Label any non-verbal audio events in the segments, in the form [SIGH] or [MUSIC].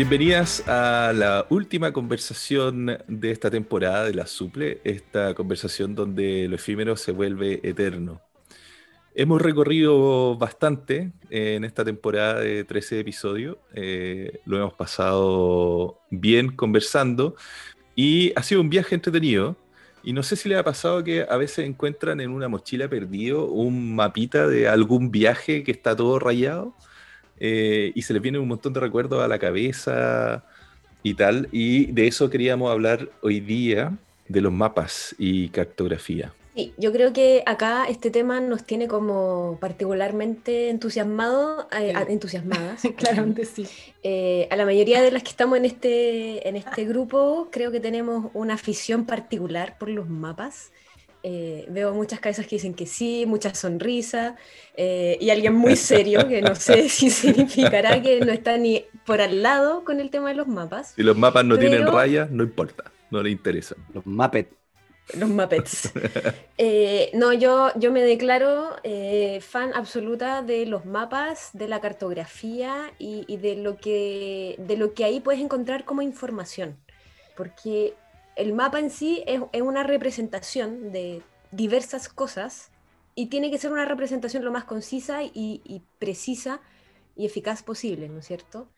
Bienvenidas a la última conversación de esta temporada de la Suple, esta conversación donde lo efímero se vuelve eterno. Hemos recorrido bastante en esta temporada de 13 episodios, eh, lo hemos pasado bien conversando y ha sido un viaje entretenido. Y no sé si le ha pasado que a veces encuentran en una mochila perdido un mapita de algún viaje que está todo rayado eh, y se les viene un montón de recuerdos a la cabeza y tal. Y de eso queríamos hablar hoy día, de los mapas y cartografía. Sí, yo creo que acá este tema nos tiene como particularmente entusiasmado, eh, entusiasmadas. [LAUGHS] Claramente sí. Eh, a la mayoría de las que estamos en este, en este grupo, creo que tenemos una afición particular por los mapas. Eh, veo muchas cabezas que dicen que sí, muchas sonrisas, eh, y alguien muy [LAUGHS] serio, que no sé [LAUGHS] si significará que no está ni por al lado con el tema de los mapas. Si los mapas no tienen rayas, no importa, no le interesan. Los Muppets. Los Muppets. Eh, no, yo, yo me declaro fan absoluta de los mapas, de la cartografía y, y, de, lo que, de lo que ahí puedes encontrar como información. Porque el mapa en sí es, una representación de diversas cosas y tiene que ser una representación lo más concisa y, precisa y eficaz posible, ¿no es cierto?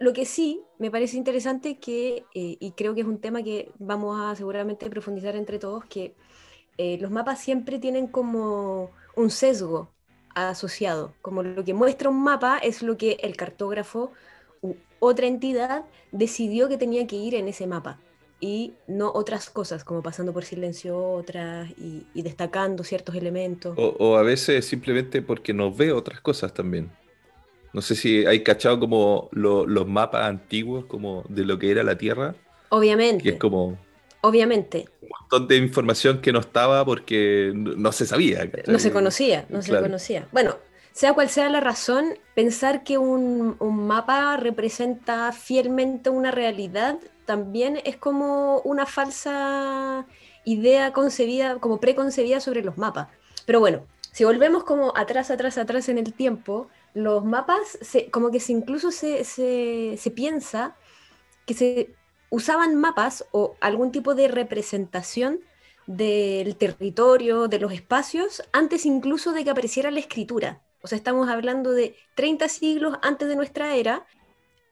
Lo, que sí me parece interesante que, eh, y creo que es un tema que vamos a seguramente profundizar entre todos, que eh, los mapas siempre tienen como un sesgo asociado, como lo que muestra un mapa es lo que el cartógrafo u otra entidad decidió que tenía que ir en ese mapa y no otras cosas, como pasando por silencio otras y, destacando ciertos elementos. O, a veces simplemente porque no ve otras cosas también. No sé si hay cachado como los mapas antiguos como de lo que era la Tierra. Obviamente. Que es como... Obviamente. Un montón de información que no estaba porque no, se sabía. No se conocía, no se conocía. Bueno, sea cual sea la razón, pensar que un, un, mapa representa fielmente una realidad también es como una falsa idea concebida, como preconcebida sobre los mapas. Pero bueno, si volvemos como atrás, atrás, atrás en el tiempo, los mapas, como que se, incluso se, se, piensa que se usaban mapas o algún tipo de representación del territorio, de los espacios, antes incluso de que apareciera la escritura. O sea, estamos hablando de 30 siglos antes de nuestra era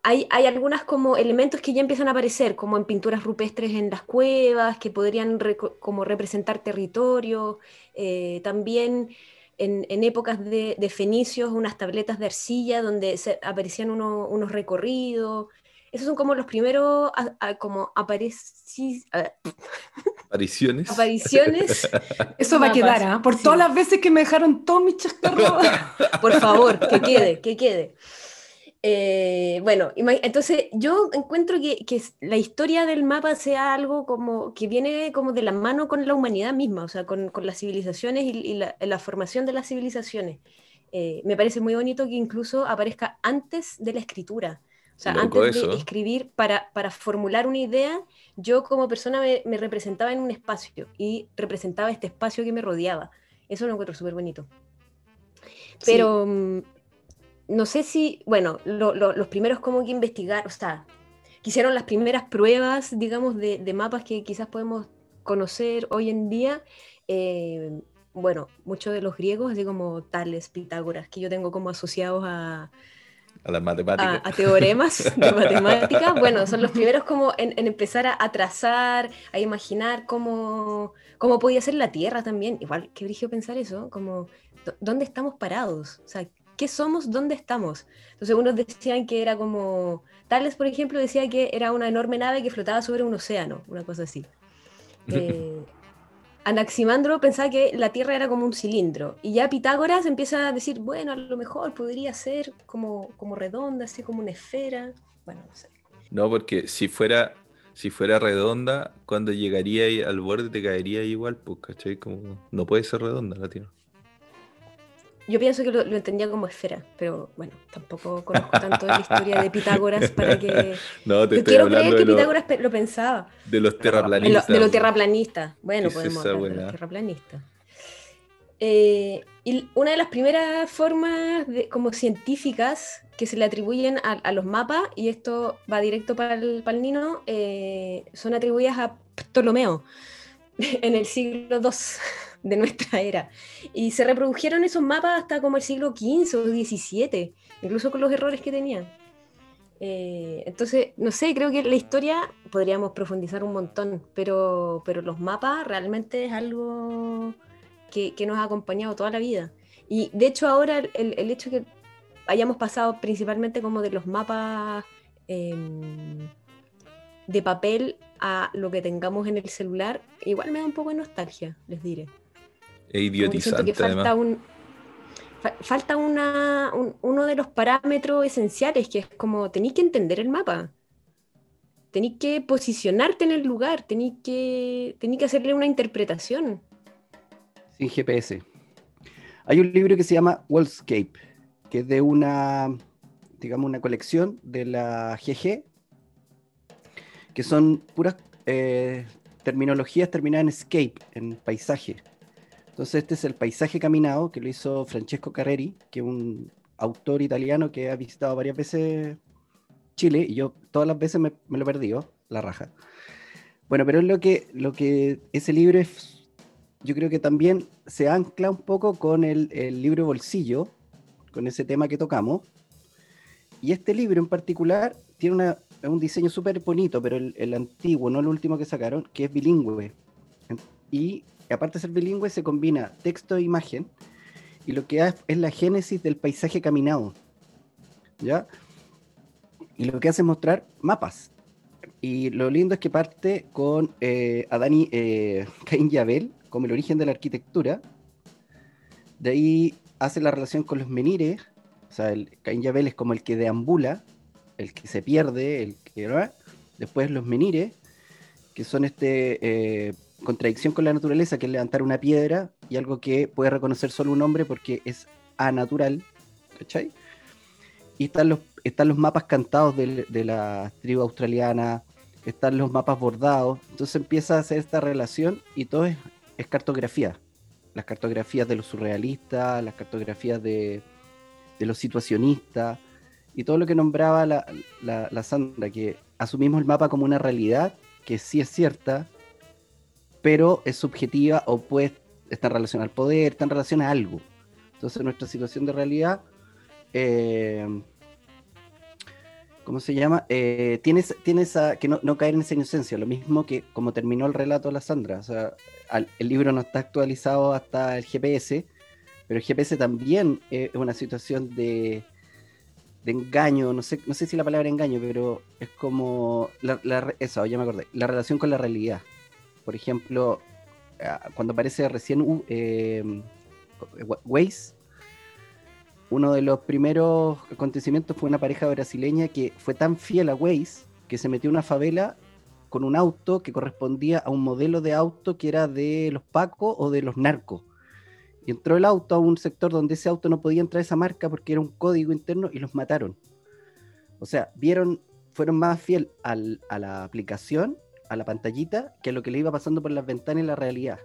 hay, hay algunas como elementos que ya empiezan a aparecer, como en pinturas rupestres en las cuevas, que podrían como representar territorio, eh, también en, épocas de, de, fenicios, unas tabletas de arcilla donde se, aparecían unos recorridos. Esos son como los primeros como apariciones. Apariciones. [LAUGHS] Eso va a quedar, ¿ah? Por todas las veces que me dejaron todos mis chascarros. [LAUGHS] Por favor, que [LAUGHS] quede, que quede. Eh, bueno, entonces yo encuentro que, que, la historia del mapa sea algo como que viene como de la mano con la humanidad misma, o sea, con, con las civilizaciones y, la, la, formación de las civilizaciones. Eh, me parece muy bonito que incluso aparezca antes de la escritura. O sea, antes de escribir para, para, formular una idea, yo como persona me, me, representaba en un espacio y representaba este espacio que me rodeaba. Eso lo encuentro súper bonito. Pero, mm, no sé si, bueno, los primeros como que investigar, o sea, quisieron las primeras pruebas, digamos, de, mapas que quizás podemos conocer hoy en día. Eh, bueno, muchos de los griegos, así como Tales, Pitágoras, que yo tengo como asociados a, a las matemáticas. A, teoremas [LAUGHS] de matemáticas. Bueno, son los primeros como en, empezar a, trazar, a imaginar cómo, cómo podía ser la Tierra también. Igual, qué brillo pensar eso, como, ¿dónde estamos parados? O sea, qué somos, dónde estamos. Entonces unos decían que era como, Tales por ejemplo decía que era una enorme nave que flotaba sobre un océano, una cosa así. [LAUGHS] Eh, Anaximandro pensaba que la Tierra era como un cilindro y ya Pitágoras empieza a decir, bueno, a lo mejor podría ser como, como redonda, así como una esfera. Bueno, no sé. No, porque si fuera, Si fuera redonda, cuando llegaría al borde te caería igual, pues, ¿cachai? Como, no puede ser redonda la Tierra. Yo pienso que lo, entendía como esfera, pero bueno, tampoco conozco tanto de la historia de Pitágoras para que. [LAUGHS] No, te Yo estoy quiero hablando creer que Pitágoras lo pensaba. De los terraplanistas. De, los terraplanistas. Bueno, podemos hablar de los terraplanistas. Eh, y una de las primeras formas de, como científicas que se le atribuyen a, los mapas, y esto va directo para el, para Nino, eh, son atribuidas a Ptolomeo [LAUGHS] en el siglo II de nuestra [LAUGHS] era. Y se reprodujeron esos mapas hasta como el siglo XV o XVII, incluso con los errores que tenían. Eh, entonces, no sé, creo que la historia podríamos profundizar un montón, pero, pero los mapas realmente es algo que, nos ha acompañado toda la vida. Y de hecho ahora el, el hecho que hayamos pasado principalmente como de los mapas em, de papel a lo que tengamos en el celular, igual me da un poco de nostalgia, les diré. Es idiotizante. falta un, falta una, uno de los parámetros esenciales, que es como tenéis que entender el mapa. Tenéis que posicionarte en el lugar, tenéis que, tenéis que hacerle una interpretación. Sin GPS. Hay un libro que se llama Worldscape, que es de una, digamos, una colección de la GG, que son puras eh, terminologías terminadas en escape, en paisaje. Entonces este es el paisaje caminado que lo hizo Francesco Carreri, que es un autor italiano que ha visitado varias veces Chile y yo todas las veces me, lo he perdido, la raja. Bueno, pero es lo que, lo que ese libro es, yo creo que también se ancla un poco con el, el libro Bolsillo, con ese tema que tocamos. Y este libro en particular tiene una, un diseño súper bonito, pero el, el, antiguo, no el último que sacaron, que es bilingüe. Y aparte de ser bilingüe, se combina texto e imagen, y lo que hace es la génesis del paisaje caminado. ¿Ya? Y lo que hace es mostrar mapas. Y lo lindo es que parte con eh, Adani eh, [LAUGHS] Cain Yabel como el origen de la arquitectura. De ahí hace la relación con los menires. O sea, el Cain Yabel es como el que deambula, el que se pierde, el que. Después los menires, que son este eh, contradicción con la naturaleza, que es levantar una piedra y algo que puede reconocer solo un hombre porque es anatural, ¿cachai? Y están los, están los mapas cantados de, la tribu australiana, están los mapas bordados, entonces empieza a hacer esta relación y todo es, cartografía. Las cartografías de los surrealistas, las cartografías de, de los situacionistas y todo lo que nombraba la, la, la Sandra, que asumimos el mapa como una realidad que sí es cierta, pero es subjetiva o puede estar relacionada al poder, está en relación a algo. Entonces nuestra situación de realidad, eh, ¿cómo se llama? Eh, tiene, esa, que no, caer en esa inocencia, lo mismo que como terminó el relato de la Sandra. O sea, el libro no está actualizado hasta el GPS, pero el GPS también es una situación de, engaño, no sé, no sé si la palabra engaño, pero es como la, eso, ya me acordé, la relación con la realidad por ejemplo, ah, cuando aparece recién eh, Waze, uno de los primeros acontecimientos fue una pareja brasileña que fue tan fiel a Waze que se metió en una favela con un auto que correspondía a un modelo de auto que era de los Pacos o de los narcos. Y entró el auto a un sector donde ese auto no podía entrar esa marca porque era un código interno y los mataron. O sea, vieron, fueron más fiel a la aplicación a la pantallita que lo que le iba pasando por las ventanas y la realidad.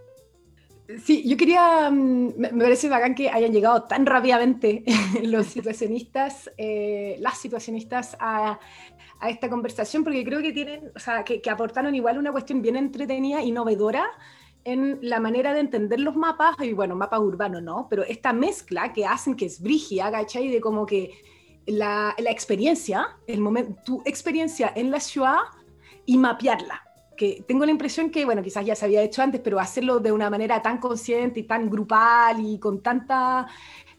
Sí, yo quería, mm, me parece bacán que hayan llegado tan rápidamente [LAUGHS] los situacionistas, eh, las situacionistas a, a, esta conversación, porque creo que tienen, o sea, que, que, aportaron igual una cuestión bien entretenida y novedora en la manera de entender los mapas, y bueno, mapas urbanos no, pero esta mezcla que hacen que es brigia, ¿cachai? De como que la, la experiencia, el momento, tu experiencia en la ciudad y mapearla que tengo la impresión que, bueno, quizás ya se había hecho antes, pero hacerlo de una manera tan consciente y tan grupal y con tanta,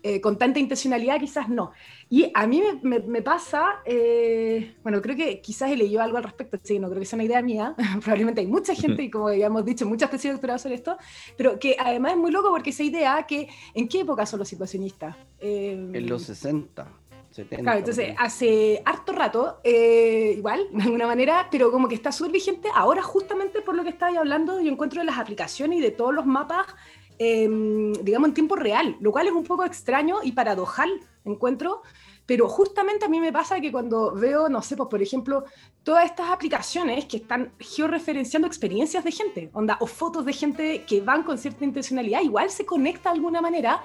eh, con tanta intencionalidad, quizás no. Y a mí me, pasa, eh, bueno, creo que quizás he leído algo al respecto, sí, no creo que sea una idea mía, [LAUGHS] probablemente hay mucha gente, y como habíamos dicho, muchas tesis de doctorado sobre esto, pero que además es muy loco porque esa idea que, ¿en qué época son los situacionistas? en los 60. Claro, entonces hace harto rato, eh, igual, de alguna manera, pero como que está súper vigente. Ahora justamente por lo que estáis hablando, yo encuentro de las aplicaciones y de todos los mapas, em, digamos, en tiempo real, lo cual es un poco extraño y paradojal, encuentro, pero justamente a mí me pasa que cuando veo, no sé, pues por ejemplo, todas estas aplicaciones que están georreferenciando experiencias de gente, onda, o fotos de gente que van con cierta intencionalidad, igual se conecta de alguna manera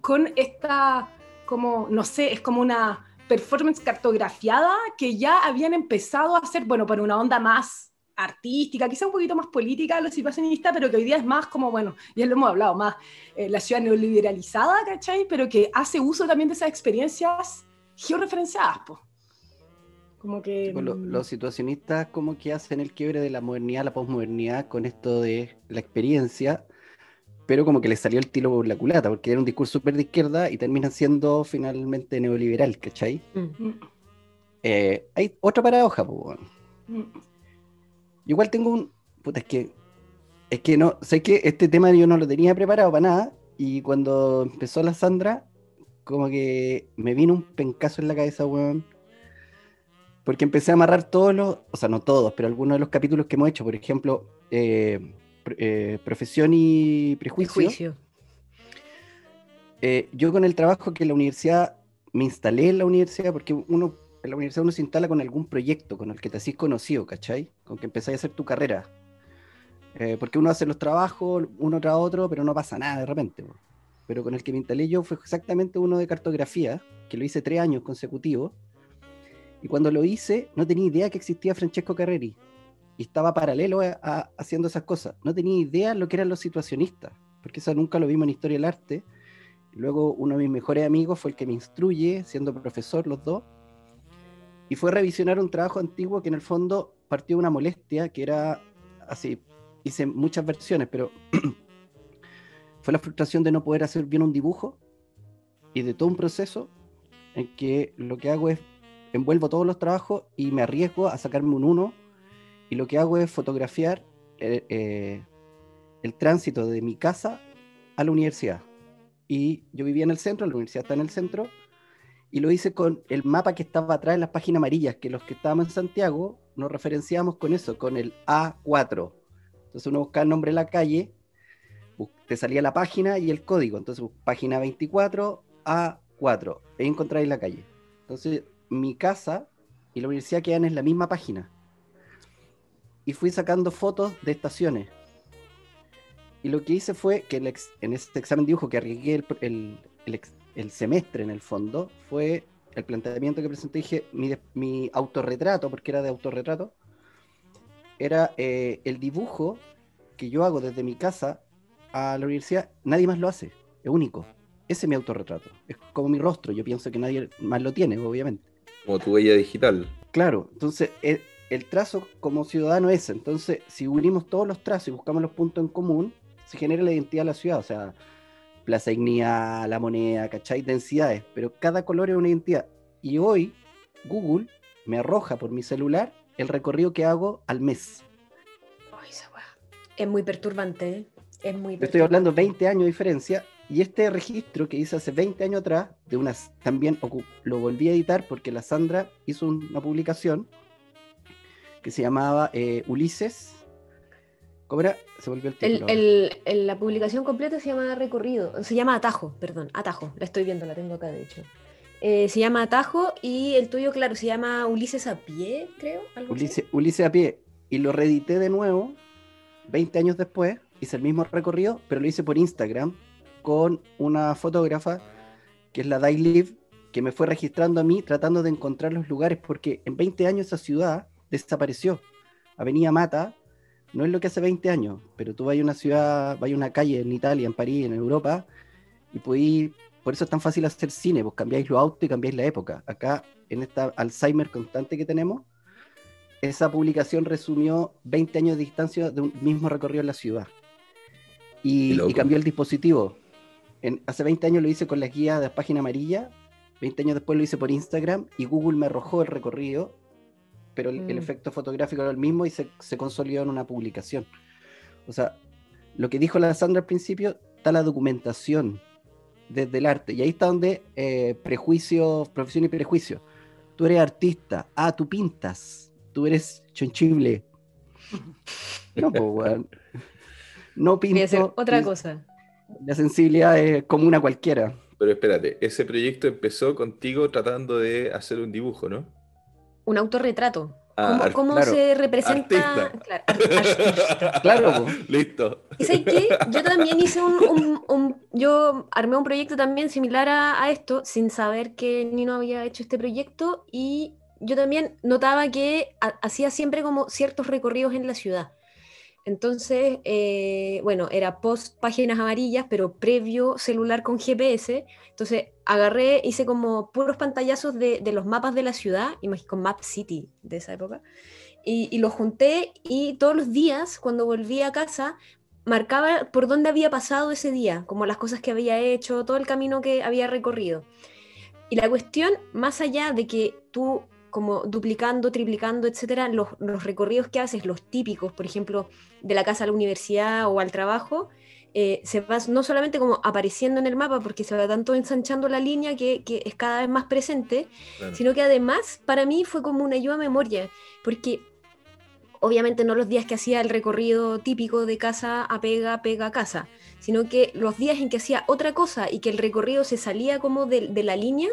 con esta como, no sé, es como una performance cartografiada que ya habían empezado a hacer, bueno, por una onda más artística, quizá un poquito más política, lo situacionista, pero que hoy día es más como, bueno, ya lo hemos hablado, más eh, la ciudad neoliberalizada, ¿cachai? Pero que hace uso también de esas experiencias georreferenciadas, pues. Como que... Mm, los, situacionistas como que hacen el quiebre de la modernidad, la posmodernidad con esto de la experiencia pero como que le salió el tiro por la culata, porque era un discurso súper de izquierda y termina siendo finalmente neoliberal, ¿cachai? Mm. Eh, hay otra paradoja, pues. Igual tengo un. Puta, es que. Es que no. Sé que este tema yo no lo tenía preparado para nada. Y cuando empezó la Sandra, como que me vino un pencazo en la cabeza, weón. Porque empecé a amarrar todos los. O sea, no todos, pero algunos de los capítulos que hemos hecho. Por ejemplo, eh, eh, profesión y prejuicio. Eh, yo con el trabajo que en la universidad, me instalé en la universidad, porque uno en la universidad uno se instala con algún proyecto con el que te hacís conocido, ¿cachai? Con que empezáis a hacer tu carrera. Eh, porque uno hace los trabajos uno tras otro, pero no pasa nada de repente. Pero con el que me instalé yo fue exactamente uno de cartografía, que lo hice tres años consecutivos. Y cuando lo hice, no tenía idea que existía Francesco Carreri y estaba paralelo a, haciendo esas cosas. No tenía idea lo que eran los situacionistas, porque eso nunca lo vimos en Historia del Arte. Luego uno de mis mejores amigos fue el que me instruye, siendo profesor los dos, y fue revisionar un trabajo antiguo que en el fondo partió de una molestia, que era así, hice muchas versiones, pero [CLEARS THROAT] fue la frustración de no poder hacer bien un dibujo y de todo un proceso en que lo que hago es envuelvo todos los trabajos y me arriesgo a sacarme un 1 y lo que hago es fotografiar eh, eh, el tránsito de mi casa a la universidad. Y yo vivía en el centro, la universidad está en el centro, y lo hice con el mapa que estaba atrás en las páginas amarillas, que los que estábamos en Santiago nos referenciamos con eso, con el A4. Entonces uno buscaba el nombre de la calle, te salía la página y el código. Entonces, página 24, A4, ahí encontráis la calle. Entonces, mi casa y la universidad quedan en la misma página y fui sacando fotos de estaciones. Y lo que hice fue que en este examen dibujo que arriesgué el, semestre en el fondo, fue el planteamiento que presenté, dije, mi, mi autorretrato, porque era de autorretrato, era eh, el dibujo que yo hago desde mi casa a la universidad, nadie más lo hace, es único. Ese es mi autorretrato, es como mi rostro, yo pienso que nadie más lo tiene, obviamente. Como tu huella digital. Claro, entonces eh, el trazo como ciudadano es. Entonces, si unimos todos los trazos y buscamos los puntos en común, se genera la identidad de la ciudad. O sea, Plaza Ignea, La Moneda, ¿cachai? Densidades. Pero cada color es una identidad. Y hoy, Google me arroja por mi celular el recorrido que hago al mes. es muy perturbante, ¿eh? Es muy Estoy hablando 20 años de diferencia. Y este registro que hice hace 20 años atrás, de unas, también lo volví a editar porque la Sandra hizo una publicación que se llamaba eh, Ulises. ¿Cómo era? Se volvió el título. El, la publicación completa se llama Recorrido, se llama Atajo, perdón, Atajo, la estoy viendo, la tengo acá de hecho. Eh, se llama Atajo y el tuyo, claro, se llama Ulises a pie, creo. Ulises, Ulises a pie. Y lo reedité de nuevo, 20 años después, hice el mismo recorrido, pero lo hice por Instagram con una fotógrafa que es la Live, que me fue registrando a mí tratando de encontrar los lugares, porque en 20 años esa ciudad desapareció. Avenida Mata no es lo que hace 20 años, pero tú vas a una ciudad, vas a una calle en Italia, en París, en Europa, y podéis, por eso es tan fácil hacer cine, pues cambiáis los autos y cambiáis la época. Acá, en esta Alzheimer constante que tenemos, esa publicación resumió 20 años de distancia de un mismo recorrido en la ciudad. Y, cambió el dispositivo. En, hace 20 años lo hice con la guía de la página amarilla, 20 años después lo hice por Instagram y Google me arrojó el recorrido pero el, mm. efecto fotográfico era el mismo y se, consolidó en una publicación. O sea, lo que dijo la Sandra al principio, está la documentación desde el arte. Y ahí está donde eh, prejuicio, profesión y prejuicio. Tú eres artista, ah, tú pintas, tú eres chonchible. No, pues, [LAUGHS] weón. No pinto. otra cosa. La sensibilidad es como una cualquiera. Pero espérate, ese proyecto empezó contigo tratando de hacer un dibujo, ¿no? Un autorretrato. Ah, ¿Cómo, se representa? Claro, [LAUGHS] listo. ¿Y sabes qué? Yo también hice un, Yo armé un proyecto también similar a, esto, sin saber que Nino había hecho este proyecto, y yo también notaba que hacía siempre como ciertos recorridos en la ciudad. Entonces, eh, bueno, era post páginas amarillas, pero previo celular con GPS. Entonces, agarré, hice como puros pantallazos de, los mapas de la ciudad, con Map City de esa época, y, los junté y todos los días, cuando volví a casa, marcaba por dónde había pasado ese día, como las cosas que había hecho, todo el camino que había recorrido. Y la cuestión, más allá de que tú como duplicando, triplicando, etcétera, los, recorridos que haces, los típicos, por ejemplo, de la casa a la universidad o al trabajo, eh, se va no solamente como apareciendo en el mapa, porque se va tanto ensanchando la línea que, es cada vez más presente, sino que además para mí fue como una ayuda a memoria, porque obviamente no los días que hacía el recorrido típico de casa a pega, pega a casa, sino que los días en que hacía otra cosa y que el recorrido se salía como de, de la línea,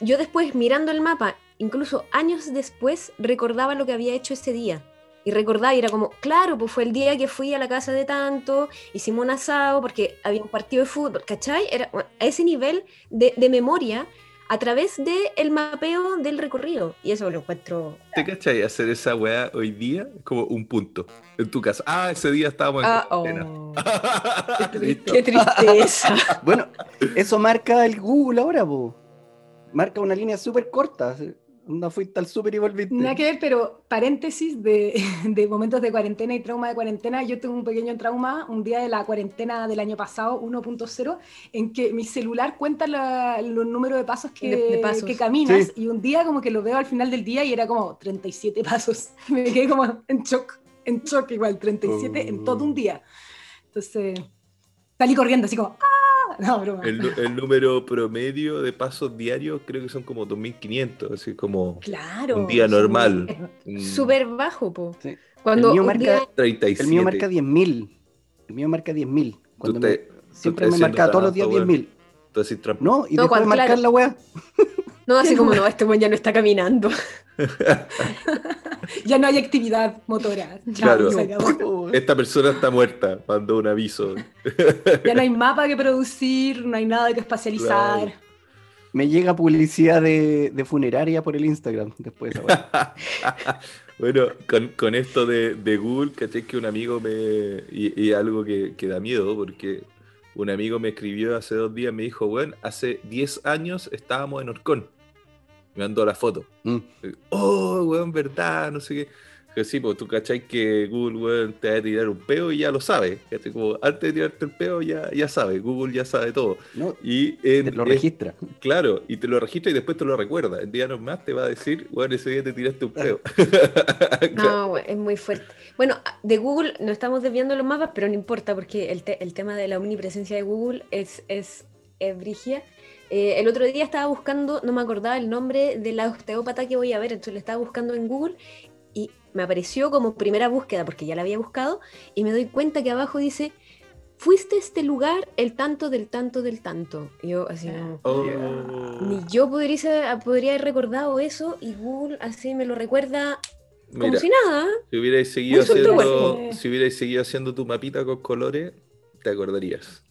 yo después mirando el mapa incluso años después recordaba lo que había hecho ese día. Y recordaba y era como, claro, pues fue el día que fui a la casa de tanto, hicimos un asado porque había un partido de fútbol, ¿cachai? Era a ese nivel de, memoria a través del el mapeo del recorrido. Y eso lo encuentro. ¿Te cachai? Hacer esa weá hoy día como un punto en tu casa. Ah, ese día estábamos en ah, oh. [LAUGHS] Qué tristeza. [LAUGHS] bueno, eso marca el Google ahora, po. Marca una línea súper corta. No fuiste al súper y volviste. Nada que ver, pero paréntesis de, [LAUGHS] de, momentos de cuarentena y trauma de cuarentena. Yo tuve un pequeño trauma un día de la cuarentena del año pasado, 1.0, en que mi celular cuenta los números de pasos que, que caminas y un día como que lo veo al final del día y era como 37 pasos. [LAUGHS] Me quedé como en shock, en shock igual, 37 en todo un día. Entonces salí corriendo así como ¡ah! [LAUGHS] El, número promedio de pasos diarios creo que son como 2.500, así como un día normal. Súper bajo, po. Cuando el mío, marca, 37. el mío marca 10.000. El mío marca 10.000. Cuando siempre me marca todos los días 10.000. No, y no, después marcar la weá. [LAUGHS] No, así como [LAUGHS] no, este buen ya no está caminando. [LAUGHS] ya no hay actividad motora. claro. [LAUGHS] Esta persona está muerta, mandó un aviso. ya no hay mapa que producir, no hay nada que espacializar. Me llega publicidad de, funeraria por el Instagram después. bueno, con, esto de, Google, caché que un amigo me. Y, algo que, que, da miedo, porque un amigo me escribió hace dos días, me dijo, bueno, hace 10 años estábamos en Orcón me mandó la foto. Mm. Oh, weón, verdad, no sé qué. Que sí, pues tú cachai que Google, weón, te va a tirar un peo y ya lo sabe. Como antes de tirarte el peo ya, ya sabe, Google ya sabe todo. y te lo registra. claro, y te lo registra y después te lo recuerda. En día más te va a decir, weón, ese día te tiraste un peo. [LAUGHS] no, es muy fuerte. Bueno, de Google no estamos desviando los mapas, pero no importa porque el, el tema de la omnipresencia de Google es, es, es brigia eh, el otro día estaba buscando, no me acordaba el nombre de la osteópata que voy a ver, entonces le estaba buscando en Google y me apareció como primera búsqueda, porque ya la había buscado, y me doy cuenta que abajo dice, fuiste a este lugar el tanto del tanto del tanto. Y yo así oh. ni yo podría, podría haber recordado eso y Google así me lo recuerda como si nada. Si hubierais seguido, haciendo, si hubierais seguido haciendo tu mapita con colores, te acordarías.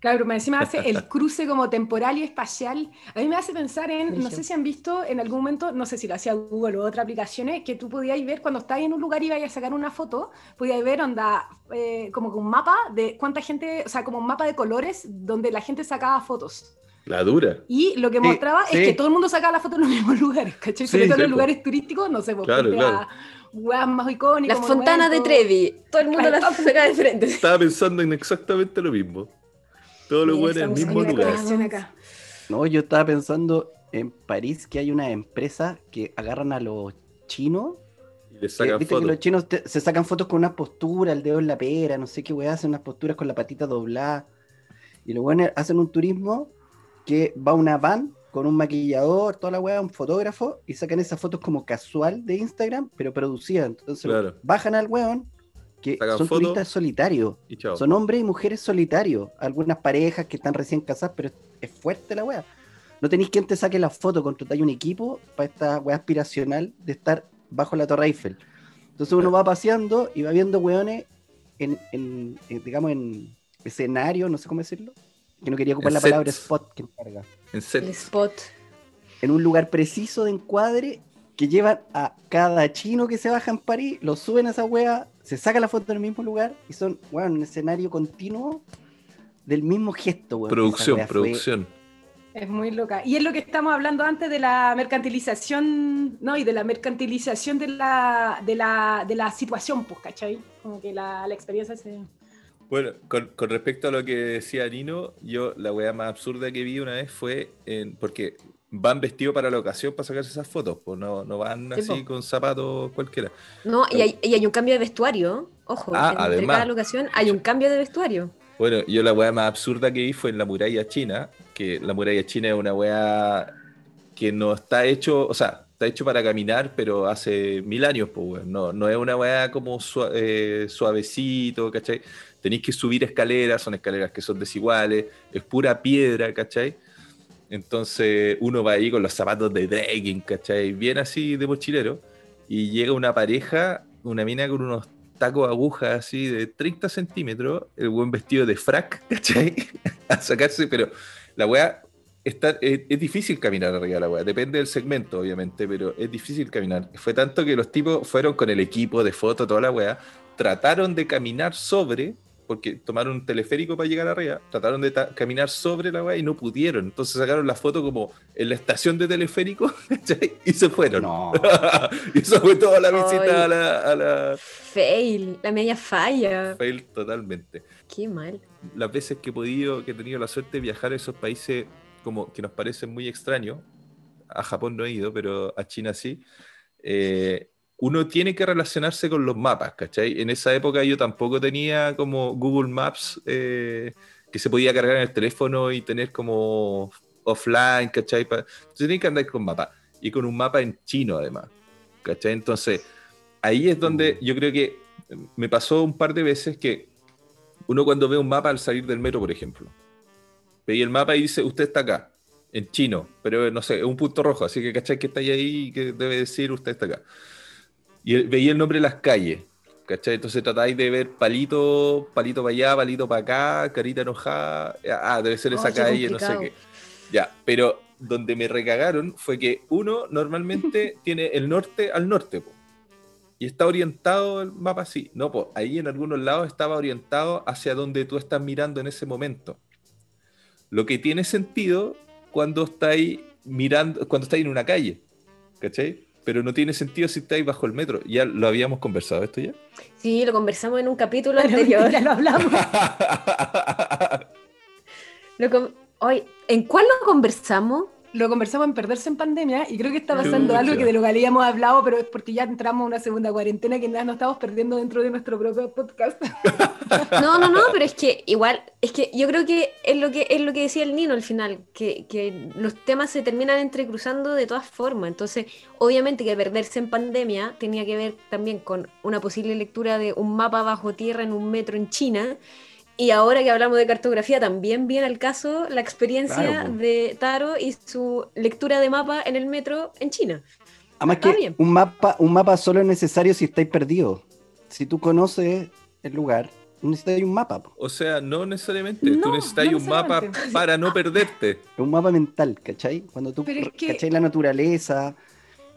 Claro, pero encima hace el [LAUGHS] cruce como temporal y espacial. A mí me hace pensar en, no sé si han visto en algún momento, no sé si lo hacía Google o otras aplicaciones, que tú podías ver cuando estabas en un lugar y ibas a sacar una foto, podías ver onda, eh, como un mapa de cuánta gente, o sea, como un mapa de colores donde la gente sacaba fotos. La dura. Y lo que mostraba es que todo el mundo sacaba la foto en los mismos [LAUGHS] lugares, ¿cachai? Sobre todo en los lugares turísticos, no sé, porque claro, claro. más icónicas. Las fontanas de Trevi, todo el mundo las saca de frente. Estaba pensando en exactamente lo mismo. Todo lo bueno en el mismo lugar. No, yo estaba pensando en París que hay una empresa que agarran a los chinos. Y les sacan ¿Viste que los chinos se sacan fotos con una postura, el dedo en la pera, no sé qué weá, hacen unas posturas con la patita doblada. Y los weones hacen un turismo que va una van con un maquillador, toda la weá, un fotógrafo, y sacan esas fotos como casual de Instagram, pero producidas. Entonces bajan al weón, que son turistas solitarios. Son hombres y mujeres solitarios. Algunas parejas que están recién casadas, pero es fuerte la weá. No tenéis quien te saque la foto, contratáis un equipo para esta weá aspiracional de estar bajo la Torre Eiffel. Entonces uno va paseando y va viendo weones en, digamos, en escenario, no sé cómo decirlo. Que no quería ocupar la palabra spot que encarga. En set. El spot. En un lugar preciso de encuadre que llevan a cada chino que se baja en París, lo suben a esa wea, se saca la foto en el mismo lugar y son, weón, un escenario continuo del mismo gesto, weón. Producción, producción. Es muy loca. Y es lo que estamos hablando antes de la mercantilización, ¿no? Y de la mercantilización de la, de la, de la situación, pues, ¿cachai? Como que la, la experiencia se... Bueno, con, con, respecto a lo que decía Nino, yo la weá más absurda que vi una vez fue en, porque van vestidos para la ocasión para sacarse esas fotos, pues no, no van así con zapatos cualquiera. No, y hay, y hay, un cambio de vestuario, ojo, ah, en, además, cada locación hay un cambio de vestuario. Bueno, yo la weá más absurda que vi fue en la muralla china, que la muralla china es una weá que no está hecho, o sea, está hecho para caminar, pero hace mil años, pues, no, no es una weá como eh, suavecito, ¿cachai? Tenéis que subir escaleras, son escaleras que son desiguales, es pura piedra, ¿cachai? Entonces uno va ahí con los zapatos de dragging, ¿cachai? Bien así de mochilero, y llega una pareja, una mina con unos taco aguja así de 30 centímetros, el buen vestido de frac, [LAUGHS] ¿cachai? a sacarse, pero la weá está, es, difícil caminar arriba de la weá, depende del segmento, obviamente, pero es difícil caminar. Fue tanto que los tipos fueron con el equipo de foto, toda la weá, trataron de caminar sobre porque tomaron un teleférico para llegar arriba, trataron de caminar sobre la weá y no pudieron. Entonces sacaron la foto como en la estación de teleférico [LAUGHS] y se fueron. [LAUGHS] y eso fue toda la visita a la, a la, Fail, la media falla. Fail totalmente. Qué mal. Las veces que he podido, que he tenido la suerte de viajar a esos países como que nos parecen muy extraños, a Japón no he ido, pero a China sí. Eh, uno tiene que relacionarse con los mapas, ¿cachai? En esa época yo tampoco tenía como Google Maps eh, que se podía cargar en el teléfono y tener como offline, ¿cachai? Entonces tenía que andar con mapa y con un mapa en chino además, ¿cachai? Entonces ahí es donde mm. yo creo que me pasó un par de veces que uno cuando ve un mapa al salir del metro, por ejemplo, veía el mapa y dice, usted está acá, en chino, pero no sé, es un punto rojo, así que ¿cachai? Que está ahí y que debe decir usted está acá y veía el nombre de las calles. ¿Cachai? Entonces tratáis de ver palito, palito para allá, palito para acá, carita enojada. Ah, debe ser esa calle, no sé qué. Ya, pero donde me recagaron fue que uno normalmente [LAUGHS] tiene el norte al norte, y está orientado el mapa así. No, pues ahí en algunos lados estaba orientado hacia donde tú estás mirando en ese momento. Lo que tiene sentido cuando estáis mirando, cuando estáis en una calle, ¿cachai? Pero no tiene sentido si estáis bajo el metro. ¿Ya lo habíamos conversado esto ya? Sí, lo conversamos en un capítulo anterior. Ya lo hablamos. [LAUGHS] Hoy, ¿En cuál lo conversamos? Lo conversamos en Perderse en Pandemia y creo que está pasando algo que de lo que habíamos hablado, pero es porque ya entramos a una segunda cuarentena que nada nos estamos perdiendo dentro de nuestro propio podcast. [LAUGHS] No, no, no, pero es que igual, es que yo creo que es lo que, es lo que decía el Nino al final, que, que los temas se terminan entrecruzando de todas formas. Entonces, obviamente que Perderse en Pandemia tenía que ver también con una posible lectura de un mapa bajo tierra en un metro en China y ahora que hablamos de cartografía, también viene al caso la experiencia de Taro y su lectura de mapa en el metro en China. Además que un mapa, un mapa solo es necesario si estáis perdidos. Si tú conoces el lugar, necesitas un mapa. O sea, no necesariamente. tú necesitas un mapa para no perderte. [LAUGHS] Es un mapa mental, ¿cachai? Cuando tú cachai la naturaleza,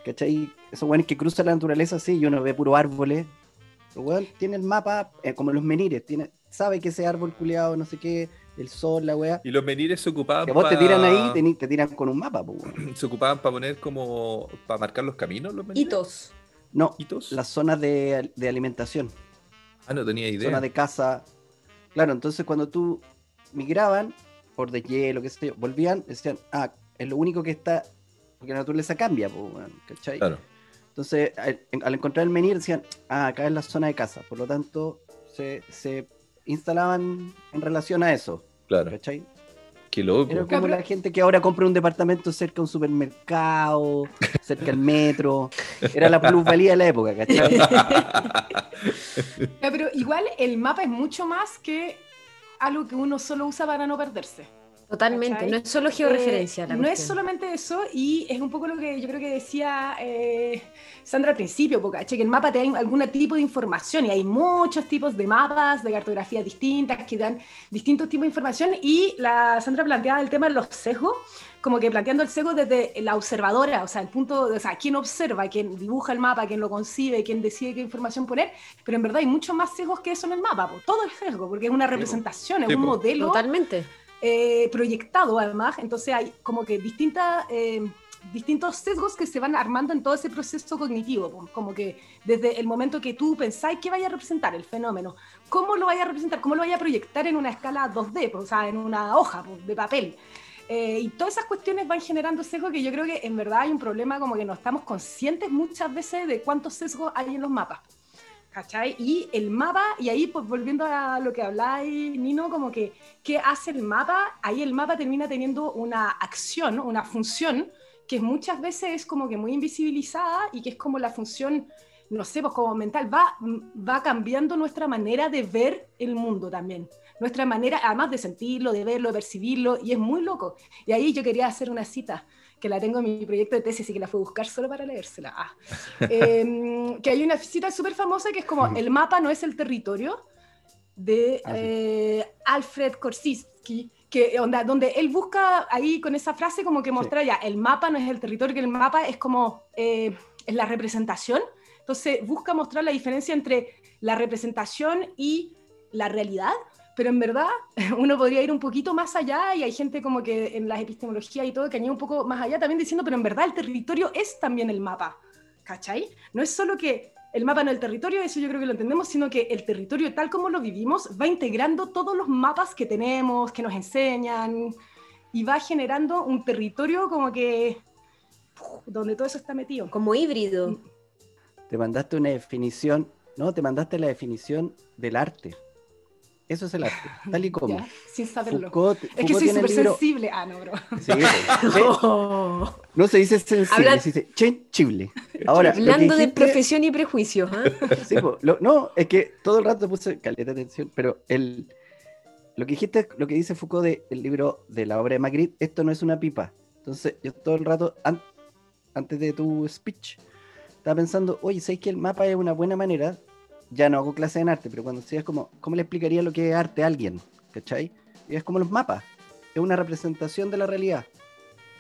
¿cachai? Esos buenos que cruzan la naturaleza, sí, yo no veo puro árboles. Igual tiene el mapa, eh, como los menires, tiene, sabe que ese árbol culeado, no sé qué, el sol, la weá. Y los menires se ocupaban Que vos te tiran ahí, te, te tiran con un mapa, pues. [CLEARS THROAT] Se ocupaban para poner como, para marcar los caminos los menires. Hitos. No, ¿Hitos? las zonas de, de alimentación. Ah, no tenía idea. Zona de casa. Claro, entonces cuando tú migraban por de hielo, qué sé yo, volvían, decían, ah, es lo único que está, porque la naturaleza cambia, pues, ¿cachai? Claro. Entonces, al, encontrar el menir, decían, ah, acá es la zona de casa, por lo tanto, se, se instalaban en relación a eso. Claro. ¿Cachai? Qué loco. Era como la gente que ahora compra un departamento cerca de un supermercado, cerca del metro. Era la plusvalía de la época, ¿cachai? [LAUGHS] pero igual el mapa es mucho más que algo que uno solo usa para no perderse. Totalmente, no es solo georreferencia. no es solamente eso, y es un poco lo que yo creo que decía eh, Sandra al principio, porque que el mapa te da algún tipo de información, y hay muchos tipos de mapas, de cartografías distintas, que dan distintos tipos de información, y la Sandra planteaba el tema de los sesgos, como que planteando el sesgo desde la observadora, o sea, el punto, o sea, quién observa, quién dibuja el mapa, quién lo concibe, quién decide qué información poner, pero en verdad hay muchos más sesgos que eso en el mapa, todo es sesgo, porque es una representación, es un modelo. Totalmente eh, proyectado además, entonces hay como que distintas, eh, distintos sesgos que se van armando en todo ese proceso cognitivo, como que desde el momento que tú pensáis que vaya a representar el fenómeno, cómo lo vaya a representar, cómo lo vaya a proyectar en una escala 2D, o sea, en una hoja de papel. Eh, y todas esas cuestiones van generando sesgos que yo creo que en verdad hay un problema como que no estamos conscientes muchas veces de cuántos sesgos hay en los mapas. Y el mapa, y ahí pues volviendo a lo que habláis, Nino, como que, ¿qué hace el mapa? Ahí el mapa termina teniendo una acción, una función, que muchas veces es como que muy invisibilizada y que es como la función, no sé, pues como mental, va, va cambiando nuestra manera de ver el mundo también. Nuestra manera, además de sentirlo, de verlo, de percibirlo, y es muy loco. Y ahí yo quería hacer una cita que la tengo en mi proyecto de tesis y que la fui a buscar solo para leérsela. Ah. Em, [LAUGHS] que hay una cita súper famosa que es como el mapa no es el territorio de ah, eh, Alfred Korsitsky, que onda, donde él busca ahí con esa frase como que mostrar ya, el mapa no es el territorio, que el mapa es como eh, es la representación. Entonces busca mostrar la diferencia entre la representación y la realidad pero en verdad [LAUGHS] uno podría ir un poquito más allá y hay gente como que en las epistemologías y todo que añade un poco más allá también diciendo, pero en verdad el territorio es también el mapa, ¿cachai? No es solo que el mapa no es el territorio, eso yo creo que lo entendemos, sino que el territorio tal como lo vivimos va integrando todos los mapas que tenemos, que nos enseñan, y va generando un territorio como que donde todo eso está metido. Como híbrido. Te mandaste una definición, no, te mandaste la definición del arte. Eso es el arte, [LAUGHS] tal y como. sin saberlo. es que soy súper sensible. Ah, no, bro. Sí, [LAUGHS] No se dice sensible, se dice chenchible. Ahora, Hablando de profesión y prejuicios. ¿eh? [LAUGHS] Sí, no, es que todo el rato puse caleta de atención, pero el, lo que dijiste, lo que dice Foucault del libro de la obra de Magritte, esto no es una pipa. Entonces, yo todo el rato, antes de tu speech, estaba pensando, oye, ¿sabes que el mapa es una buena manera ya no hago clase en arte, pero cuando es como, ¿cómo le explicaría lo que es arte a alguien? ¿Cachai? Y es como los mapas, es una representación de la realidad,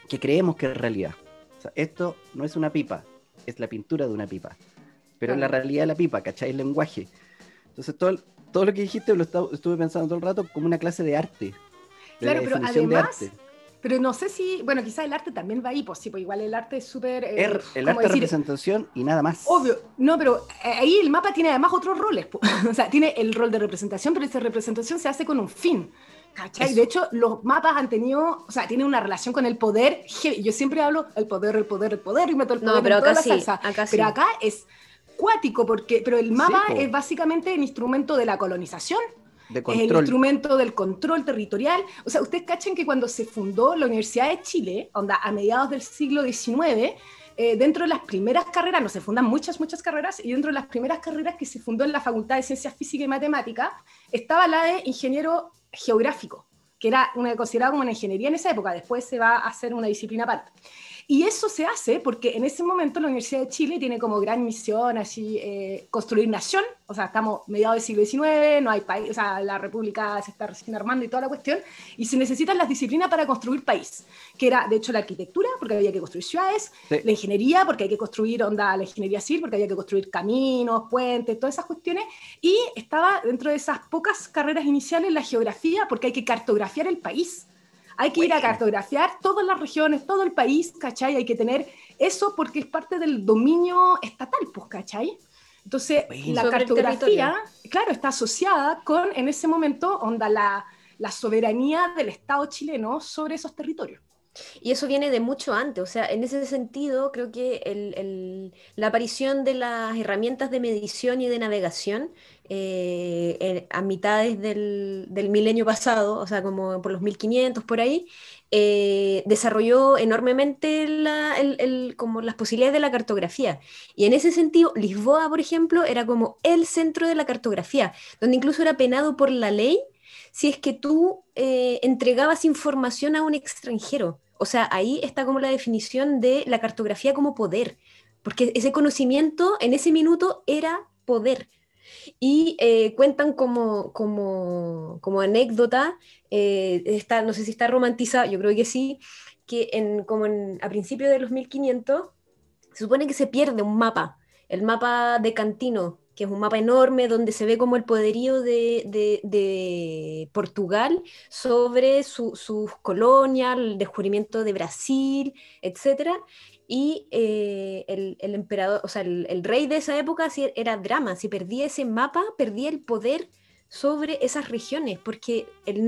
que creemos que es realidad. O sea, esto no es una pipa, es la pintura de una pipa, pero es la realidad de la pipa, ¿cachai? El lenguaje. Entonces, todo, todo lo que dijiste lo estuve pensando todo el rato como una clase de arte. claro, pero además, pero no sé si, bueno, quizás el arte también va ahí, pues sí, pues igual el arte es súper... Eh, er, el arte de representación y nada más. Obvio, no, pero eh, ahí el mapa tiene además otros roles, [LAUGHS] o sea, tiene el rol de representación, pero esa representación se hace con un fin. ¿Cachai? De hecho, los mapas han tenido, o sea, tienen una relación con el poder. Yo siempre hablo el poder, el poder, el poder, y meto el poder no, pero acá sí, Acá pero acá es cuático, porque, pero el mapa es básicamente el instrumento de la colonización es el instrumento del control territorial. O sea, ustedes cachen que cuando se fundó la Universidad de Chile, onda, a mediados del siglo XIX, eh, dentro de las primeras carreras, no se fundan muchas, muchas carreras, y dentro de las primeras carreras que se fundó en la Facultad de Ciencias Físicas y Matemáticas, estaba la de ingeniero geográfico, que era una, considerada como una ingeniería en esa época, después se va a hacer una disciplina aparte. Y eso se hace porque en ese momento la Universidad de Chile tiene como gran misión así eh, construir nación, o sea, estamos mediados del siglo XIX, no hay país, o sea, la República se está recién armando y toda la cuestión, y se necesitan las disciplinas para construir país, que era de hecho la arquitectura, porque había que construir ciudades, la ingeniería, porque hay que construir, onda, la ingeniería civil, porque había que construir caminos, puentes, todas esas cuestiones, y estaba dentro de esas pocas carreras iniciales la geografía, porque hay que cartografiar el país. Hay que ir a cartografiar todas las regiones, todo el país, ¿cachai? Hay que tener eso porque es parte del dominio estatal, pues, ¿cachai? Entonces, la cartografía, claro, está asociada con, en ese momento, onda la, la soberanía del Estado chileno sobre esos territorios. Y eso viene de mucho antes, o sea, en ese sentido creo que el, la aparición de las herramientas de medición y de navegación eh, a mitades del, milenio pasado, o sea, como por los 1500, por ahí, eh, desarrolló enormemente como las posibilidades de la cartografía. Y en ese sentido, Lisboa, por ejemplo, era como el centro de la cartografía, donde incluso era penado por la ley si es que tú eh, entregabas información a un extranjero. O sea, ahí está como la definición de la cartografía como poder, porque ese conocimiento en ese minuto era poder. Y eh, cuentan como, como, como anécdota, eh, está, no sé si está romantizado, yo creo que sí, que en, como en, a principios de los 1500 se supone que se pierde un mapa, el mapa de Cantino, que es un mapa enorme donde se ve como el poderío de, de, Portugal sobre sus colonias, el descubrimiento de Brasil, etc y eh, el, emperador, o sea, el, rey de esa época era drama, si perdía ese mapa, perdía el poder sobre esas regiones, porque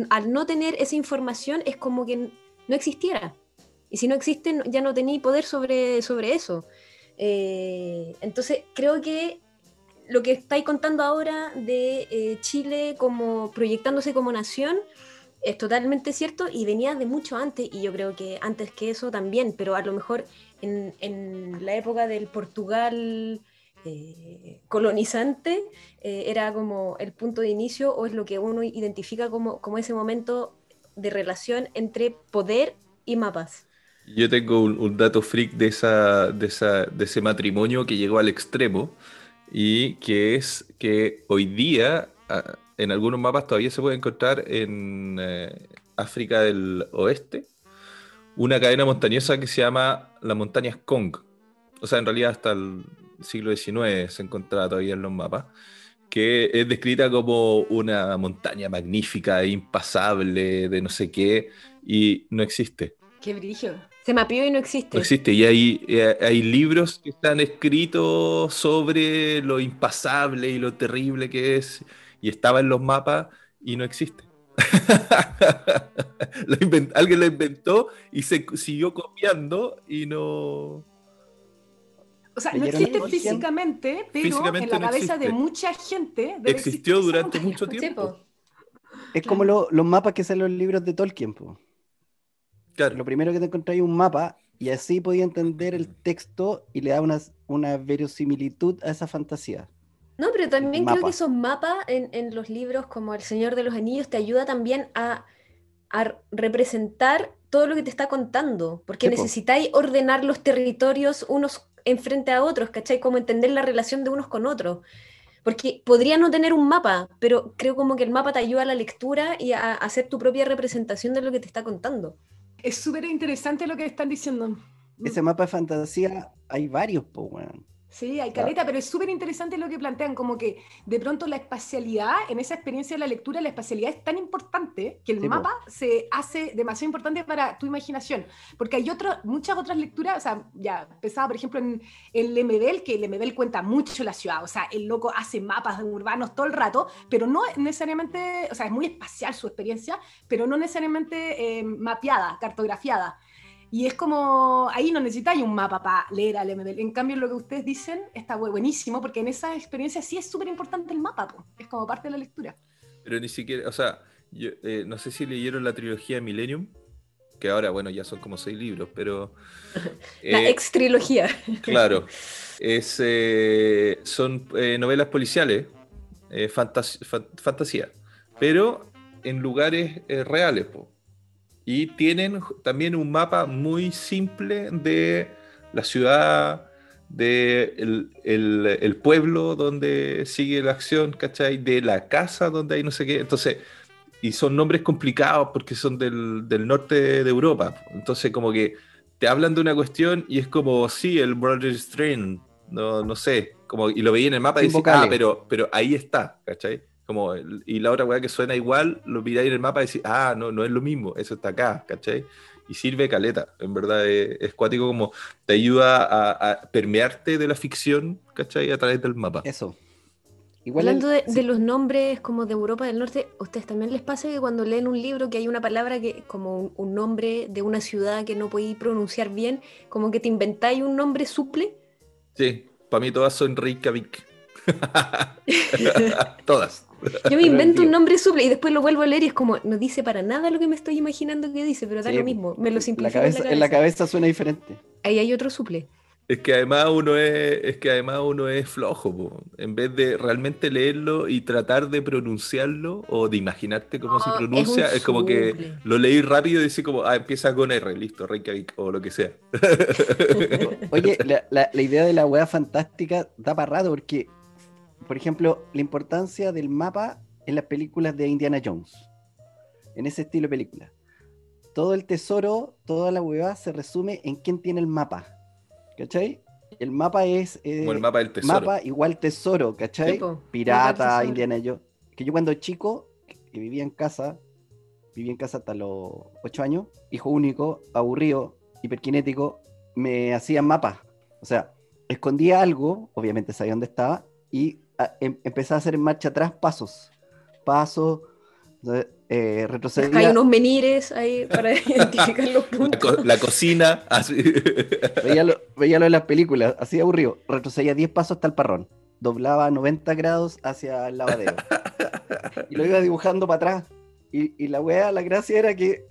al no tener esa información es como que no existiera. Y si no existe, ya no tenía poder sobre, sobre eso. Eh, entonces, creo que lo que estáis contando ahora de eh, Chile como proyectándose como nación es totalmente cierto y venía de mucho antes, y yo creo que antes que eso también, pero a lo mejor en, la época del Portugal eh, colonizante eh, era como el punto de inicio o es lo que uno identifica como, como ese momento de relación entre poder y mapas. Yo tengo un, dato freak de, esa, de, esa, de ese matrimonio que llegó al extremo y que es que hoy día en algunos mapas todavía se puede encontrar en eh, África del Oeste una cadena montañosa que se llama las montañas Kong. O sea, en realidad hasta el siglo XIX se encontraba todavía en los mapas, que es descrita como una montaña magnífica, impasable, de no sé qué, y no existe. Qué brillo. Se mapeó y no existe. No existe. Y hay, hay libros que están escritos sobre lo impasable y lo terrible que es, y estaba en los mapas y no existe. [LAUGHS] alguien lo inventó y se siguió copiando y no. O sea, no existe físicamente, pero en la cabeza de mucha gente. Existió durante mucho tiempo. Es como los mapas que salen en los libros de Tolkien. Claro. Lo primero que te encontré es un mapa y así podía entender el texto y le da una, una verosimilitud a esa fantasía. No, pero también creo que esos mapas en, los libros como El Señor de los Anillos te ayuda también a, representar todo lo que te está contando, porque necesitáis ordenar los territorios unos enfrente a otros, ¿cachai? Como entender la relación de unos con otros. Porque podría no tener un mapa, pero creo como que el mapa te ayuda a la lectura y a, hacer tu propia representación de lo que te está contando. Es súper interesante lo que están diciendo. Ese mapa de fantasía hay varios, pues, bueno. Sí, hay caleta, pero es súper interesante lo que plantean, como que de pronto la espacialidad, en esa experiencia de la lectura, la espacialidad es tan importante que el mapa se hace demasiado importante para tu imaginación, porque hay otras, muchas otras lecturas, o sea, ya pensaba por ejemplo en, el Lemebel, que el Lemebel cuenta mucho la ciudad, o sea, el loco hace mapas urbanos todo el rato, pero no necesariamente, o sea, es muy espacial su experiencia, pero no necesariamente eh, mapeada, cartografiada. Y es como, ahí no necesitáis un mapa para leer al MBL. En cambio, lo que ustedes dicen está buenísimo, porque en esa experiencia sí es súper importante el mapa, es como parte de la lectura. Pero ni siquiera, o sea, yo, eh, no sé si leyeron la trilogía Millennium, que ahora, bueno, ya son como seis libros, pero... [LAUGHS] la eh, ex trilogía. Claro, [LAUGHS] es, eh, son novelas policiales, fantasía, pero en lugares reales, po. Y tienen también un mapa muy simple de la ciudad, de el, pueblo donde sigue la acción, ¿cachai? De la casa donde hay no sé qué. Entonces, y son nombres complicados porque son del, norte de Europa. Entonces, como que te hablan de una cuestión y es como, sí, el Brother Strain, no, no sé, como, y lo veía en el mapa y decía, ah, pero, pero ahí está, ¿cachai? Y la otra weá que suena igual, lo miráis en el mapa y decís, ah, no, no es lo mismo, eso está acá, ¿cachai? Y sirve caleta, en verdad es, cuático como te ayuda a, permearte de la ficción, ¿cachai? A través del mapa. Eso. Igual Hablando de, los nombres como de Europa del Norte, ¿a ustedes también les pasa que cuando leen un libro que hay una palabra que como un, nombre de una ciudad que no podéis pronunciar bien, como que te inventáis un nombre suple? Sí, para mí todas son Reykjavik. [LAUGHS] [LAUGHS] Todas. Yo me [LAUGHS] invento un nombre suple y después lo vuelvo a leer y es como, no dice para nada lo que me estoy imaginando que dice, pero da lo mismo, me lo simplifico. La cabeza, en, la cabeza. suena diferente. Ahí hay otro suple. Es que además uno es, es que además uno es flojo, en vez de realmente leerlo y tratar de pronunciarlo o de imaginarte cómo se pronuncia, es, como que lo leí rápido y dice como, ah, empieza con R, listo, Reykjavik o lo que sea. [LAUGHS] Oye, la, la, idea de la wea fantástica da para rato porque por ejemplo, la importancia del mapa en las películas de Indiana Jones. En ese estilo de película. Todo el tesoro, toda la huevada se resume en quién tiene el mapa. ¿Cachai? El mapa es. Eh, el mapa del tesoro. Mapa igual tesoro, ¿cachai? Pirata, Indiana Jones. Que yo cuando chico, que vivía en casa, vivía en casa hasta los 8 años, hijo único, aburrido, hiperkinético, me hacían mapas. O sea, escondía algo, obviamente sabía dónde estaba, y em, empezaba a hacer en marcha atrás pasos. Pasos, eh, retrocedía. Hay unos menires ahí para [LAUGHS] identificar los puntos. La, cocina, así. [LAUGHS] Veía lo, veía lo de las películas, así aburrido. Retrocedía 10 pasos hasta el parrón. Doblaba 90 grados hacia el lavadero. y lo iba dibujando para atrás. Y, y la weá, la gracia era que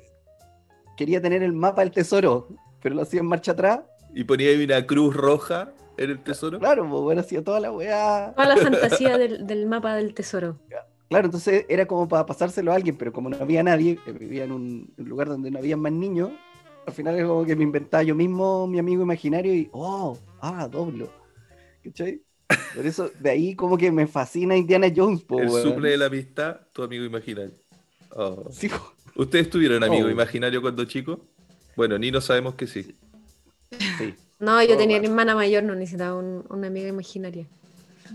quería tener el mapa del tesoro, pero lo hacía en marcha atrás. Y ponía ahí una cruz roja en el tesoro. Claro, pues bueno, hacía toda la weá. Toda la fantasía del, mapa del tesoro. Claro, entonces era como para pasárselo a alguien, pero como no había nadie, vivía en un lugar donde no había más niños, al final es como que me inventaba yo mismo mi amigo imaginario y, oh, ah, doblo. ¿Cachai? Por eso, de ahí como que me fascina Indiana Jones. Po, el suple de la amistad, tu amigo imaginario. Oh. ¿Ustedes tuvieron amigo oh. imaginario cuando chico? Bueno, ni no sabemos que sí. Sí. No, yo tenía una hermana mayor, no necesitaba una amiga imaginaria.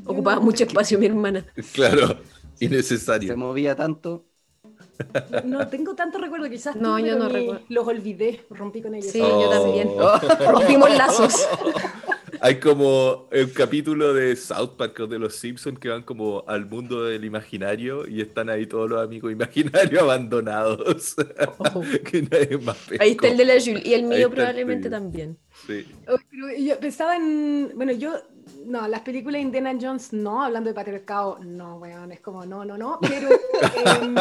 Ocupaba mucho espacio mi hermana. [LAUGHS] Claro, innecesario. Se movía tanto. No, tengo tanto recuerdo, quizás. No, yo no recuerdo. Los olvidé, rompí con ellos. Sí, yo también. [LAUGHS] [LAUGHS] Rompimos lazos. Hay como un capítulo de South Park o de los Simpsons que van como al mundo del imaginario y están ahí todos los amigos imaginarios abandonados. Oh. ahí está el de la Jules y el mío probablemente también. Sí. yo pensaba en. Bueno, yo. No, las películas de Indiana Jones no, hablando de patriarcado, no, weón, es como no, no, no. Pero, em,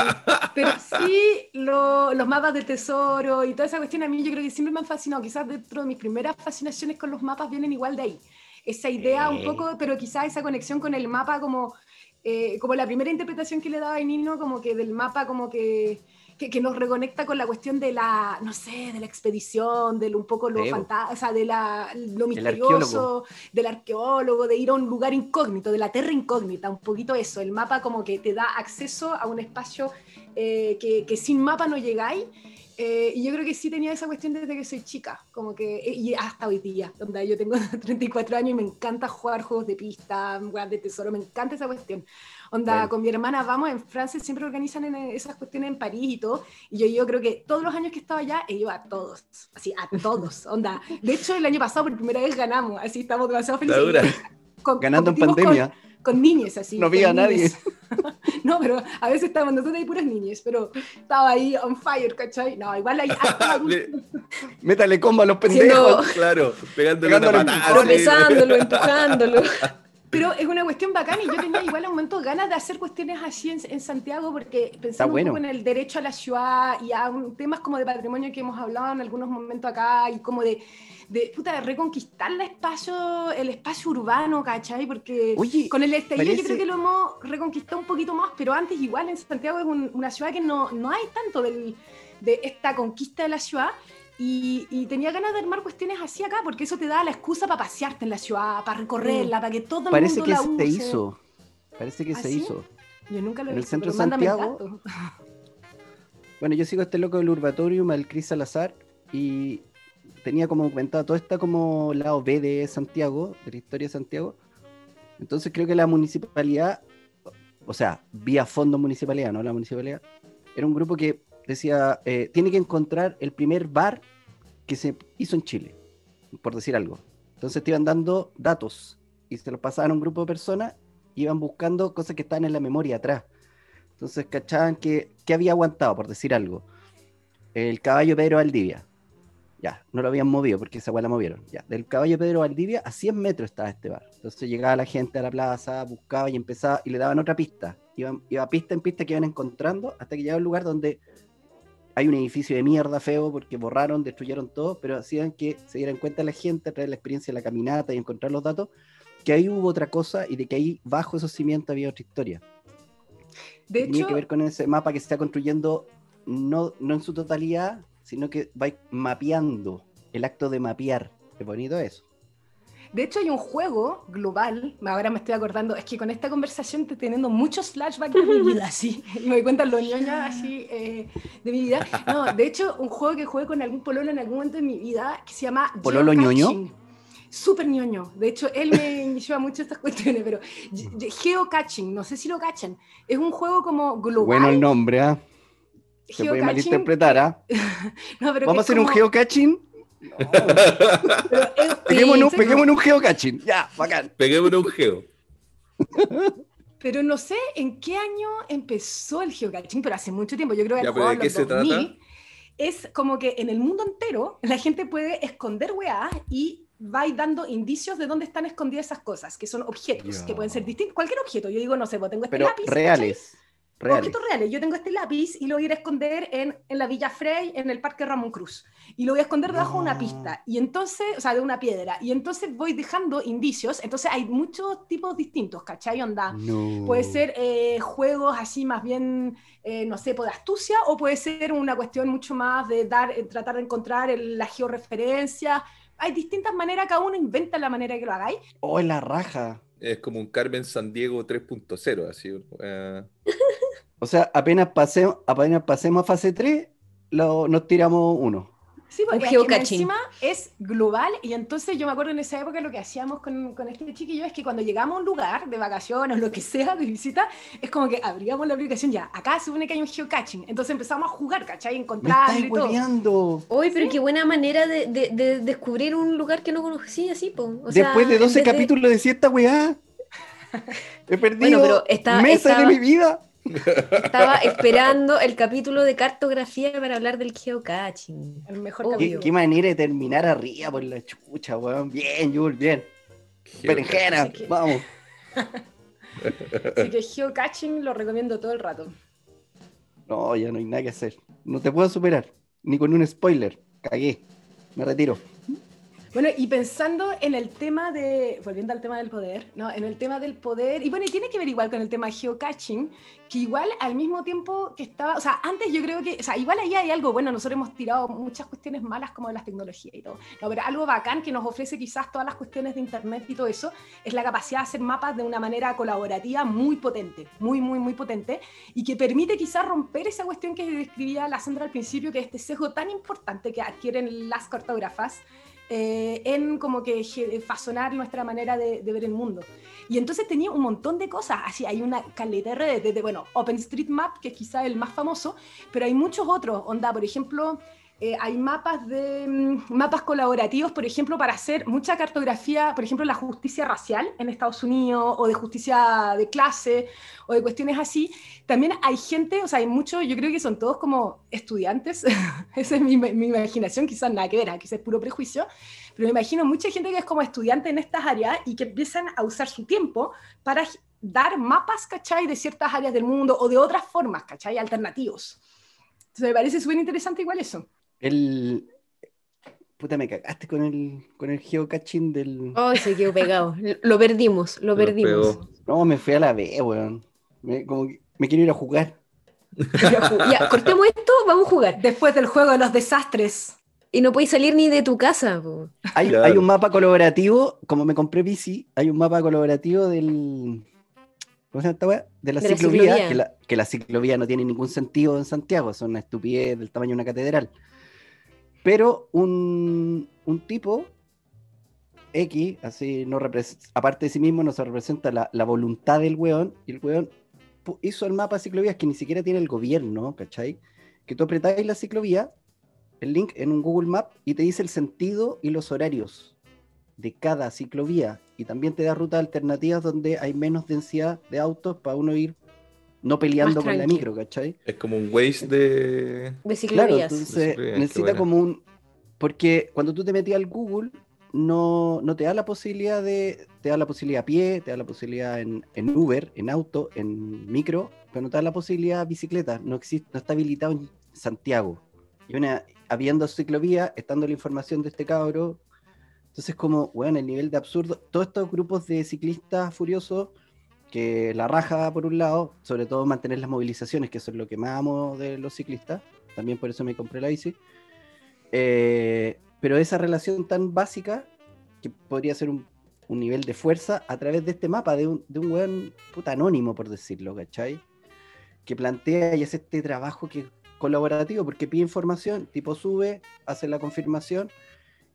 pero sí los mapas de tesoro y toda esa cuestión a mí yo creo que siempre me han fascinado. Quizás dentro de mis primeras fascinaciones con los mapas vienen igual de ahí. Esa idea un poco, pero quizás esa conexión con el mapa como, eh, como la primera interpretación que le daba a Nino, como que del mapa como que que, nos reconecta con la cuestión de la, no sé, de la expedición, de un poco lo fantasma, o sea, de la, lo misterioso, del arqueólogo, de ir a un lugar incógnito, de la tierra incógnita, un poquito eso. El mapa como que te da acceso a un espacio eh, que, que, sin mapa no llegáis. Eh, y yo creo que sí tenía esa cuestión desde que soy chica, como que, eh, y hasta hoy día, donde yo tengo [LAUGHS] 34 años y me encanta jugar juegos de pista, jugar de tesoro, me encanta esa cuestión. Onda, con mi hermana vamos, en Francia siempre organizan esas cuestiones en París y todo, y yo, yo creo que todos los años que estaba allá, he ido a todos, así, a todos, [LAUGHS] onda. De hecho, el año pasado por primera vez ganamos, así estamos demasiado felices. Ganando en pandemia. Con, niños, así. No había nadie. [LAUGHS] [LAUGHS] no, pero a veces estábamos nosotros ahí puras niñas, pero estaba ahí on fire, ¿cachai? No, igual ahí... [LAUGHS] Métale combo a los pendejos. Claro, pegándole, pegándole Tropezándolo, empujándolo. [LAUGHS] Pero es una cuestión bacana y yo tenía igual un momento ganas de hacer cuestiones así en, Santiago porque pensando un poco en el derecho a la ciudad y a temas como de patrimonio que hemos hablado en algunos momentos acá y como de, de, puta, reconquistar el espacio, el espacio urbano, ¿cachai? Porque con el estallido yo creo que lo hemos reconquistado un poquito más, pero antes igual en Santiago es una ciudad que no, no hay tanto del, de esta conquista de la ciudad y, tenía ganas de armar cuestiones así acá, porque eso te da la excusa para pasearte en la ciudad, para recorrerla, para que todo el Parece mundo que la se use. hizo. Parece que ¿Ah, se hizo. Yo nunca lo En he el centro de Santiago. Santiago. [LAUGHS] Bueno, yo sigo a este loco del Urbatorium, al Cris Salazar, y tenía como comentado todo está como lado B de Santiago, de la historia de Santiago. Entonces creo que la municipalidad, o sea, vía fondo municipalidad, no la municipalidad, era un grupo que decía, eh, tiene que encontrar el primer bar que se hizo en Chile, por decir algo. Entonces te iban dando datos y se los pasaban a un grupo de personas, iban buscando cosas que estaban en la memoria atrás. Entonces cachaban que, que había aguantado, por decir algo. El caballo Pedro Valdivia. Ya, no lo habían movido porque esa weá la movieron. Ya, del caballo Pedro Valdivia a 100 metros estaba este bar. Entonces llegaba la gente a la plaza, buscaba y empezaba y le daban otra pista. Iba pista en pista que iban encontrando hasta que llegaba un lugar donde hay un edificio de mierda feo porque borraron, destruyeron todo, pero hacían que se dieran cuenta la gente a través de la experiencia de la caminata y encontrar los datos, que ahí hubo otra cosa y de que ahí bajo esos cimientos había otra historia. De Tenía que ver con ese mapa que se está construyendo, no, no en su totalidad, sino que va mapeando, el acto de mapear. Qué bonito eso. De hecho, hay un juego global, ahora me estoy acordando, es que con esta conversación estoy teniendo muchos flashbacks de mi vida, así, me doy cuenta lo ñoña así eh, de mi vida. No, de hecho, un juego que jugué con algún pololo en algún momento de mi vida, que se llama... ¿Pololo ñoño? Súper ñoño. De hecho, él me [LAUGHS] lleva mucho estas cuestiones, pero geocaching, no sé si lo cachan, es un juego como global. Bueno el nombre, ¿ah? Se puede malinterpretar, ¿ah? [LAUGHS] Vamos a hacer un geocaching [LAUGHS] peguemos, en un, geocaching. Ya, bacán. Peguemos en un geo. [LAUGHS] Pero no sé en qué año empezó el geocaching, pero hace mucho tiempo. Yo creo que ya, ¿de qué se trata? es como que en el mundo entero la gente puede esconder weá y va dando indicios de dónde están escondidas esas cosas, que son objetos, que pueden ser distintos. Cualquier objeto. Yo digo, no sé, pues tengo este pero reales. Reales. Objetos reales. Yo tengo este lápiz y lo voy a ir a esconder en, en, la Villa Frey, en el Parque Ramón Cruz. Y lo voy a esconder debajo de una pista. Y entonces, o sea, de una piedra. Y entonces voy dejando indicios. Entonces hay muchos tipos distintos, ¿cachai? Onda. Puede ser eh, juegos así más bien, eh, no sé, pues, de astucia, o puede ser una cuestión mucho más de dar, eh, tratar de encontrar la georreferencia. Hay distintas maneras, cada uno inventa la manera que lo hagáis. Oh, en la raja. Es como un Carmen San Diego 3.0, así. O sea, apenas, pasemos, apenas pasemos a fase 3, lo, nos tiramos uno. Sí, porque encima es global y entonces yo me acuerdo en esa época lo que hacíamos con, con, este chiquillo es que cuando llegamos a un lugar de vacaciones o lo que sea, de visita, es como que abríamos la aplicación ya, acá se supone que hay un geocaching, entonces empezamos a jugar, ¿cachai? Encontrar y todo. Uy, pero qué buena manera de, de, descubrir un lugar que no conocía así, po. Después de 12 capítulos de... cierta weá, [LAUGHS] he perdido bueno, pero meses de mi vida. Estaba esperando el capítulo de cartografía para hablar del geocaching. El mejor capítulo. ¿Qué, manera de terminar arriba por la chucha, weón. Bien, Jules, bien. Berenjena, vamos. Así que geocaching lo recomiendo todo el rato. No, ya no hay nada que hacer. No te puedo superar. Ni con un spoiler. Cagué. Me retiro. Bueno, y pensando en el tema de, volviendo al tema del poder, ¿no? En el tema del poder, y bueno, y tiene que ver igual con el tema geocaching, que igual al mismo tiempo que estaba, o sea, antes yo creo que, o sea, igual ahí hay algo, bueno, nosotros hemos tirado muchas cuestiones malas como de las tecnologías y todo, no, pero algo bacán que nos ofrece quizás todas las cuestiones de Internet y todo eso, es la capacidad de hacer mapas de una manera colaborativa muy potente, muy, muy, muy potente, y que permite quizás romper esa cuestión que describía la Sandra al principio, que es este sesgo tan importante que adquieren las cartógrafas, eh, en como que fasonar nuestra manera de, ver el mundo. Y entonces tenía un montón de cosas, así hay una caleta de redes, desde, bueno, OpenStreetMap, que es quizá el más famoso, pero hay muchos otros, onda, por ejemplo, eh, hay mapas, de, mm, mapas colaborativos, por ejemplo, para hacer mucha cartografía, por ejemplo, la justicia racial en Estados Unidos, o de justicia de clase, o de cuestiones así. También hay gente, o sea, hay muchos, yo creo que son todos como estudiantes, [LAUGHS] esa es mi, mi, imaginación, quizás nada que ver, quizás es puro prejuicio, pero me imagino mucha gente que es como estudiante en estas áreas y que empiezan a usar su tiempo para dar mapas, ¿cachai?, de ciertas áreas del mundo o de otras formas, ¿cachai?, alternativos. Entonces me parece súper interesante igual eso. El. Puta, me cagaste con el, con el geocaching del. Oh, se quedó pegado. Lo perdimos, lo, perdimos. No, me fui a la B, weón. Me, como me quiero ir a jugar. [LAUGHS] ya, cortemos esto, vamos a jugar. Después del juego de los desastres. Y no podéis salir ni de tu casa. Hay, hay, un mapa colaborativo, como me compré bici, hay un mapa colaborativo del. ¿Cómo se llama esta weá? De la, ciclovía, Que, la, que la ciclovía no tiene ningún sentido en Santiago, son una estupidez del tamaño de una catedral. Pero un, tipo X, así no aparte de sí mismo, nos representa la, voluntad del weón, y el weón hizo el mapa de ciclovías que ni siquiera tiene el gobierno, ¿cachai? Que tú apretáis la ciclovía, el link en un Google Map, y te dice el sentido y los horarios de cada ciclovía, y también te da rutas alternativas donde hay menos densidad de autos para uno ir no peleando con la micro, ¿cachai? Es como un waste de... Ciclovías. Claro, entonces necesita como un... porque cuando tú te metías al Google, no, no, te da la posibilidad de, te da la posibilidad a pie, te da la posibilidad en, en, Uber, en auto, en micro, pero no te da la posibilidad bicicleta, no existe, no está habilitado en Santiago. Y una, habiendo ciclovía, estando la información de este cabro, entonces como, bueno, el nivel de absurdo, todos estos grupos de ciclistas furiosos, que la raja por un lado, sobre todo mantener las movilizaciones, que eso es lo que más amo de los ciclistas, también por eso me compré la bici, eh, pero esa relación tan básica, que podría ser un, nivel de fuerza, a través de este mapa, de un, de un weón puta anónimo, por decirlo, ¿cachai? Que plantea y hace este trabajo que colaborativo, porque pide información, tipo sube, hace la confirmación,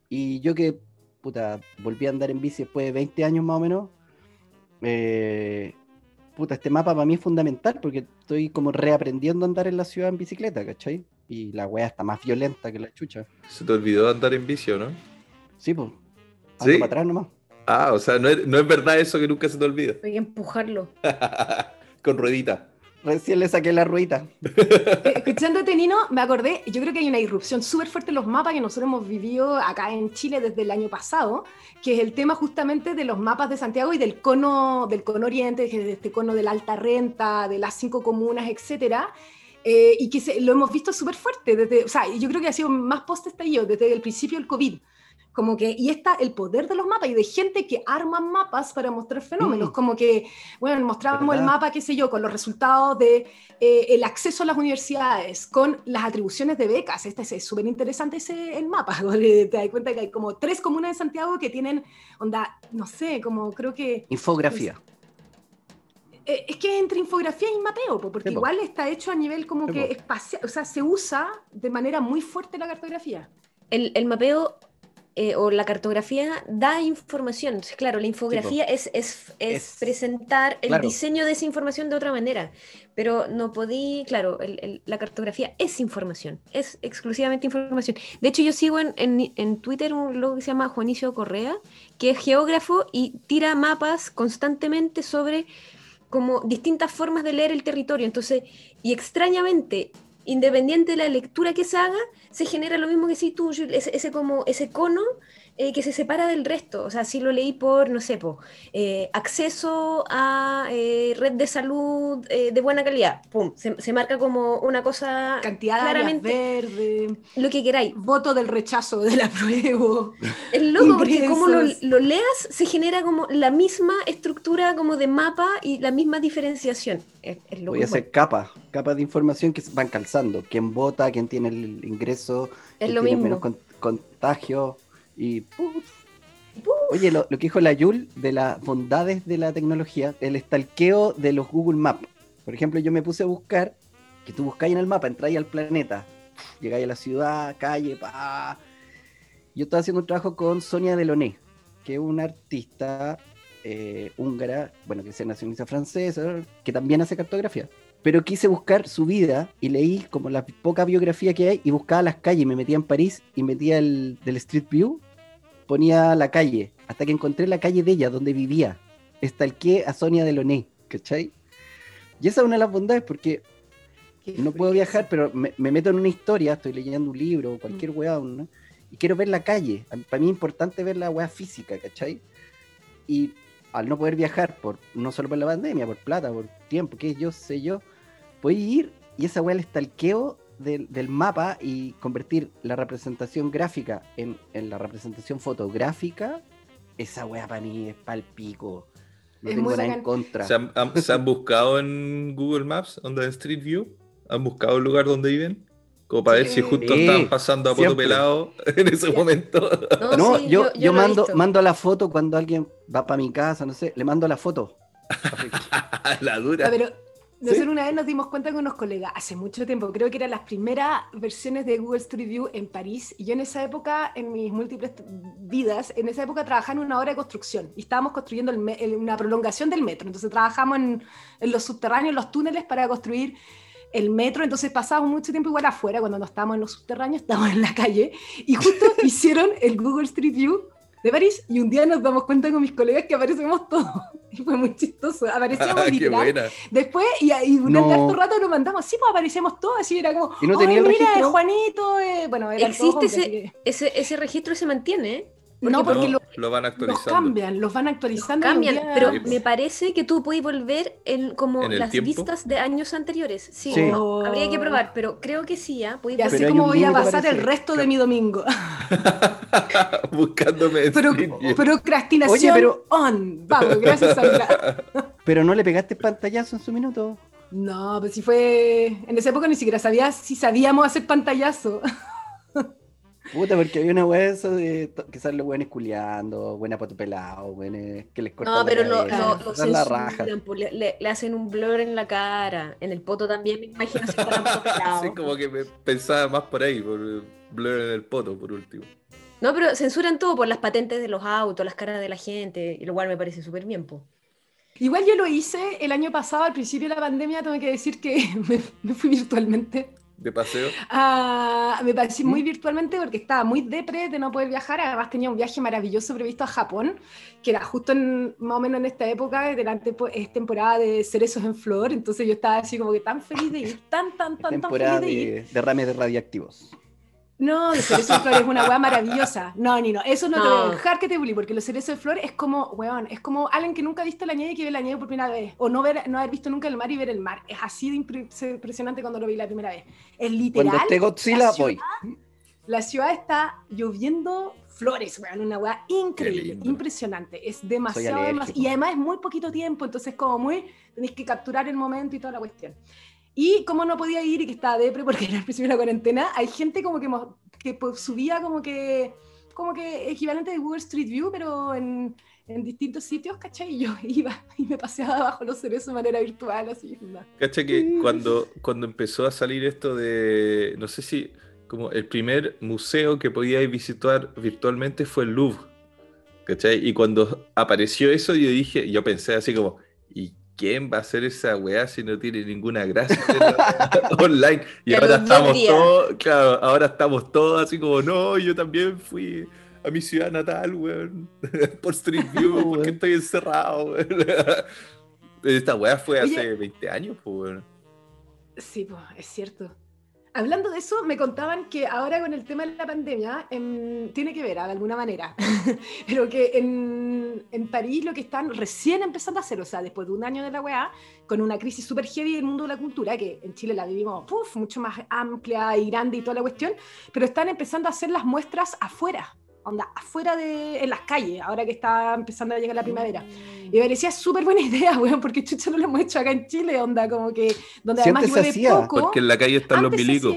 y yo que, puta, volví a andar en bici después de 20 años más o menos, eh, puta, este mapa para mí es fundamental, porque estoy como reaprendiendo a andar en la ciudad en bicicleta, ¿cachai? Y la wea está más violenta que la chucha. ¿Se te olvidó andar en bici o no? Sí, pues. ¿Sí? para atrás nomás. Ah, o sea, no es, no es verdad eso que nunca se te olvida. Hay que empujarlo. [LAUGHS] Con ruedita. Recién le saqué la ruedita. Eh, escuchándote, Nino, me acordé, yo creo que hay una irrupción súper fuerte en los mapas que nosotros hemos vivido acá en Chile desde el año pasado, que es el tema justamente de los mapas de Santiago y del cono, del cono oriente, de este cono de la alta renta, de las cinco comunas, etcétera. Eh, y que lo hemos visto súper fuerte, desde, o sea, yo creo que ha sido más post-estallido, desde el principio del COVID. Como que, y está el poder de los mapas y de gente que arma mapas para mostrar fenómenos, mm. como que, bueno, mostrábamos el mapa, qué sé yo, con los resultados de eh, el acceso a las universidades, con las atribuciones de becas. Este es súper interesante ese el mapa, [LAUGHS] te das cuenta que hay como tres comunas de Santiago que tienen, onda, no sé, como creo que... Infografía. Eh, es que entre infografía y mapeo, porque igual está hecho a nivel como que espacial, o sea, se usa de manera muy fuerte la cartografía. El, el mapeo eh, o la cartografía da información. claro, la infografía es, es, es, presentar el diseño de esa información de otra manera, pero no podí, claro, la cartografía es información, es exclusivamente información. De hecho, yo sigo en, en, Twitter un logo que se llama Juanicio Correa, que es geógrafo y tira mapas constantemente sobre como distintas formas de leer el territorio. Entonces, y extrañamente, independiente de la lectura que se haga, se genera lo mismo que si tú, ese, ese como ese cono eh, que se separa del resto. O sea, si lo leí por, no sé, po, eh, acceso a eh, red de salud de buena calidad. Pum, se, marca como una cosa cantidad claramente verde, lo que queráis. Voto del rechazo de la prueba. Es loco porque como lo, leas se genera como la misma estructura como de mapa y la misma diferenciación. Voy a hacer capas, capas de información que van calzando. Quién vota, quién tiene el ingreso, es lo mismo. menos contagio y Oye, lo, que dijo la Yul de las bondades de la tecnología, el estalqueo de los Google Maps. Por ejemplo, yo me puse a buscar, que tú buscáis en el mapa, entráis al planeta, llegáis a la ciudad, calle, pa. Yo estaba haciendo un trabajo con Sonia Deloné, que es una artista eh, húngara, bueno, que se nacionaliza francesa, que también hace cartografía. Pero quise buscar su vida y leí como la poca biografía que hay y buscaba las calles. Me metía en París y metía el del Street View ponía la calle, hasta que encontré la calle de ella, donde vivía. Estalqué a Sonia Deloné, ¿cachai? Y esa es una de las bondades, porque no puedo viajar, pero me, meto en una historia, estoy leyendo un libro o cualquier mm. weá, y quiero ver la calle. Para mí es importante ver la weá física, ¿cachai? Y al no poder viajar, por no solo por la pandemia, por plata, por tiempo, que yo sé yo, voy a ir y esa weá el estalqueo del, mapa y convertir la representación gráfica en, la representación fotográfica, esa weá para mí es pal pico. No tengo nada en contra. [LAUGHS] ¿Se han, buscado en Google Maps, donde en Street View? ¿Han buscado el lugar donde viven? Como para ver si justo están pasando a poto pelado en ese momento. No, yo, yo, mando, mando la foto cuando alguien va para mi casa, no sé, le mando la foto. [LAUGHS] la dura. Ah, pero nosotros una vez nos dimos cuenta con unos colegas, hace mucho tiempo, creo que eran las primeras versiones de Google Street View en París, y yo en esa época, en mis múltiples vidas, en esa época trabajaba en una obra de construcción, y estábamos construyendo una prolongación del metro, entonces trabajamos en, en, los subterráneos, los túneles para construir el metro, entonces pasábamos mucho tiempo igual afuera, cuando no estábamos en los subterráneos, [LAUGHS] estábamos en la calle, y justo [LAUGHS] hicieron el Google Street View de París y un día nos damos cuenta con mis colegas que aparecemos todos. [LAUGHS] Y fue muy chistoso. Aparecíamos [LAUGHS] Ah, literal. Después, y, y durante No. harto rato nos mandamos, sí, pues aparecíamos todos, así era como, ¿Y no "Oye, tenía mira, registro? Juanito, eh", bueno, eran Existe ese- que- Ese, ese registro se mantiene, ¿eh? No, porque No, lo- lo van los actualizando. cambian, los van actualizando. un Cambian, día- pero Sí, pues. me parece que tú puedes volver en como ¿En el las tiempo? vistas de años anteriores. Sí, Sí. no, habría que probar, pero creo que sí. Podéis Y así como voy a pasar el resto de mi domingo. [LAUGHS] Buscándome View. procrastinación Oye, pero- on. Vamos, gracias Sandra. [LAUGHS] Pero no le pegaste pantallazo en su minuto. No, pues si fue. En esa época ni siquiera sabía si sabíamos hacer pantallazo. Puta, porque había una weá eso de que salen los weones culiando, buena pato pelado, weones que les cortan No, pero la lo, cabeza, lo, lo la raja. pues, le, le- hacen un blur en la cara. En el poto también, me imagino [LAUGHS] pelado. Sí, como que me pensaba más por ahí, por Blur en el poto, por último. No, pero censuran todo por las patentes de los autos, las caras de la gente, y lo cual me parece súper bien, po. Igual yo lo hice el año pasado, al principio de la pandemia, tengo que decir que [LAUGHS] me, me fui virtualmente. De paseo. Ah, me ¿Mm? muy virtualmente porque estaba muy depre de no poder viajar. Además tenía un viaje maravilloso previsto a Japón, que era justo en, más o menos en esta época, de la tempo- es temporada de cerezos en flor. Entonces yo estaba así como que tan feliz de ir, tan, tan, tan, tan Temporada feliz de ir. de derrames de radiactivos. No, los cerezos de flor es una weá maravillosa. No, ni no, eso no, te No. voy a dejar que te bully, porque los cerezos de flor es como, weón, es como alguien que nunca ha visto la nieve y que ve la nieve por primera vez. O no, ver, no haber visto nunca el mar y ver el mar. Es así de impre- impresionante cuando lo vi la primera vez. Es literal. Cuando esté Godzilla, la ciudad- voy. La ciudad está lloviendo flores, weón, una weá increíble, impresionante. Es demasiado, demasiado. Y además es muy poquito tiempo, entonces como muy, tenéis que capturar el momento y toda la cuestión. Y como no podía ir y que estaba depre porque [LAUGHS] era el principio de la cuarentena, hay gente como que, que pues, subía como que, como que equivalente de Google Street View, pero en, en distintos sitios, ¿cachai? Y yo [LAUGHS] iba y me paseaba bajo los cerezos de manera virtual, así. nada. Cacha que cuando, cuando empezó a salir esto de, no sé si, como el primer museo que podíais visitar virtualmente fue el Louvre. ¿Cachai? Y cuando apareció eso, yo dije, yo pensé así como, ¿y quién va a hacer esa weá si no tiene ninguna gracia [LAUGHS] online? Y ahora estamos todos, claro, ahora estamos todos así como, no, yo también fui a mi ciudad natal, weón, [LAUGHS] por Street [LAUGHS] View, porque estoy encerrado, weón. Esta weá fue Oye. hace 20 años, pues, weón. Sí, pues, es cierto. Hablando de eso, me contaban que ahora con el tema de la pandemia, em, tiene que ver ah, de alguna manera, [LAUGHS] pero que en, en París lo que están recién empezando a hacer, o sea, después de un año de la weá, con una crisis súper heavy del mundo de la cultura, que en Chile la vivimos puf, mucho más amplia y grande y toda la cuestión, pero están empezando a hacer las muestras afuera, onda, afuera de, en las calles, ahora que está empezando a llegar la primavera. Y me parecía súper buena [LAUGHS] idea, weón, porque chucha no lo hemos hecho acá en Chile, onda, como que, donde Si además llueve hacía, poco. Porque en la calle están los milicos.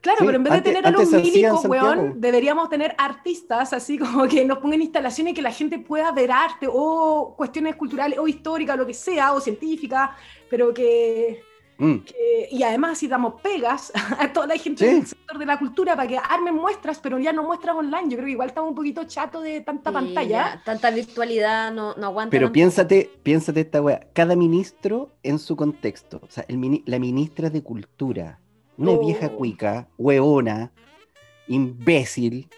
Claro, Sí, pero en vez de tener a los milicos, weón, deberíamos tener artistas así como que nos pongan instalaciones y que la gente pueda ver arte o cuestiones culturales o históricas, lo que sea, o científicas, pero que, Mm. que- y además si damos pegas [LAUGHS] a toda la gente Sí. del sector de la cultura para que armen muestras, pero ya no muestras online. Yo creo que igual estamos un poquito chato de tanta Sí, pantalla. ya, tanta virtualidad no, no aguanta. Pero tanto. piénsate, piénsate esta weá. Cada ministro en su contexto. O sea, el mini- la ministra de Cultura. Una Oh. vieja cuica, hueona, imbécil.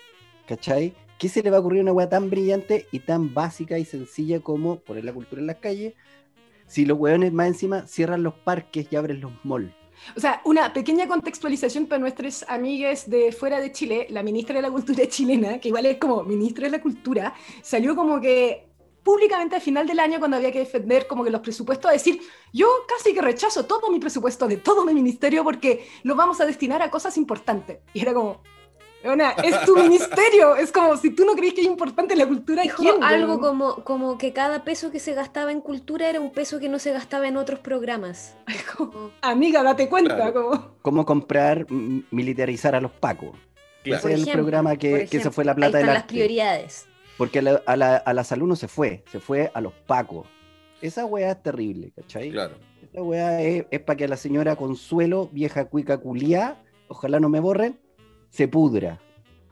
¿Cachai? ¿Qué se le va a ocurrir a una weá tan brillante y tan básica y sencilla como poner la cultura en las calles? Si los hueones más encima cierran los parques y abren los malls. O sea, una pequeña contextualización para nuestras amigas de fuera de Chile. La ministra de la Cultura chilena, que igual es como ministra de la Cultura, salió como que públicamente al final del año cuando había que defender como que los presupuestos a decir, yo casi que rechazo todo mi presupuesto de todo mi ministerio porque lo vamos a destinar a cosas importantes. Y era como, "Weona, es tu ministerio, es como si tú no crees que es importante la cultura, Dijo ¿quién, algo como, como que cada peso que se gastaba en cultura era un peso que no se gastaba en otros programas. Como- [LAUGHS] Amiga, date cuenta, Claro. como... ¿Cómo comprar, militarizar a los pacos? Claro. Ese es el programa que, que se fue la plata del las prioridades. Porque a la, a, la, a la salud no se fue, se fue a los pacos. Esa weá es terrible, ¿cachai? Claro. Esa weá es, para que a la señora Consuelo, vieja cuica culiá, ojalá no me borren, se pudra.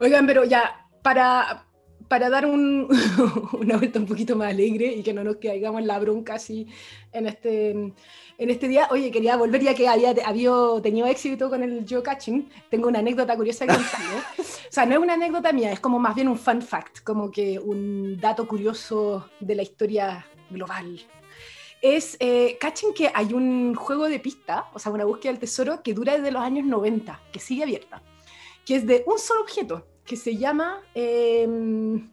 Oigan, pero ya, para, para dar un, [LAUGHS] una vuelta un poquito más alegre y que no nos caigamos en la bronca así en este, en este día. Oye, quería volver ya que había, había tenido éxito con el geocaching. Tengo una anécdota curiosa que contarle. [LAUGHS] o sea, no es una anécdota mía, es como más bien un fun fact, como que un dato curioso de la historia global. Es, eh, cachen que hay un juego de pista, o sea, una búsqueda del tesoro que dura desde los años 90, que sigue abierta, que es de un solo objeto que se llama, em,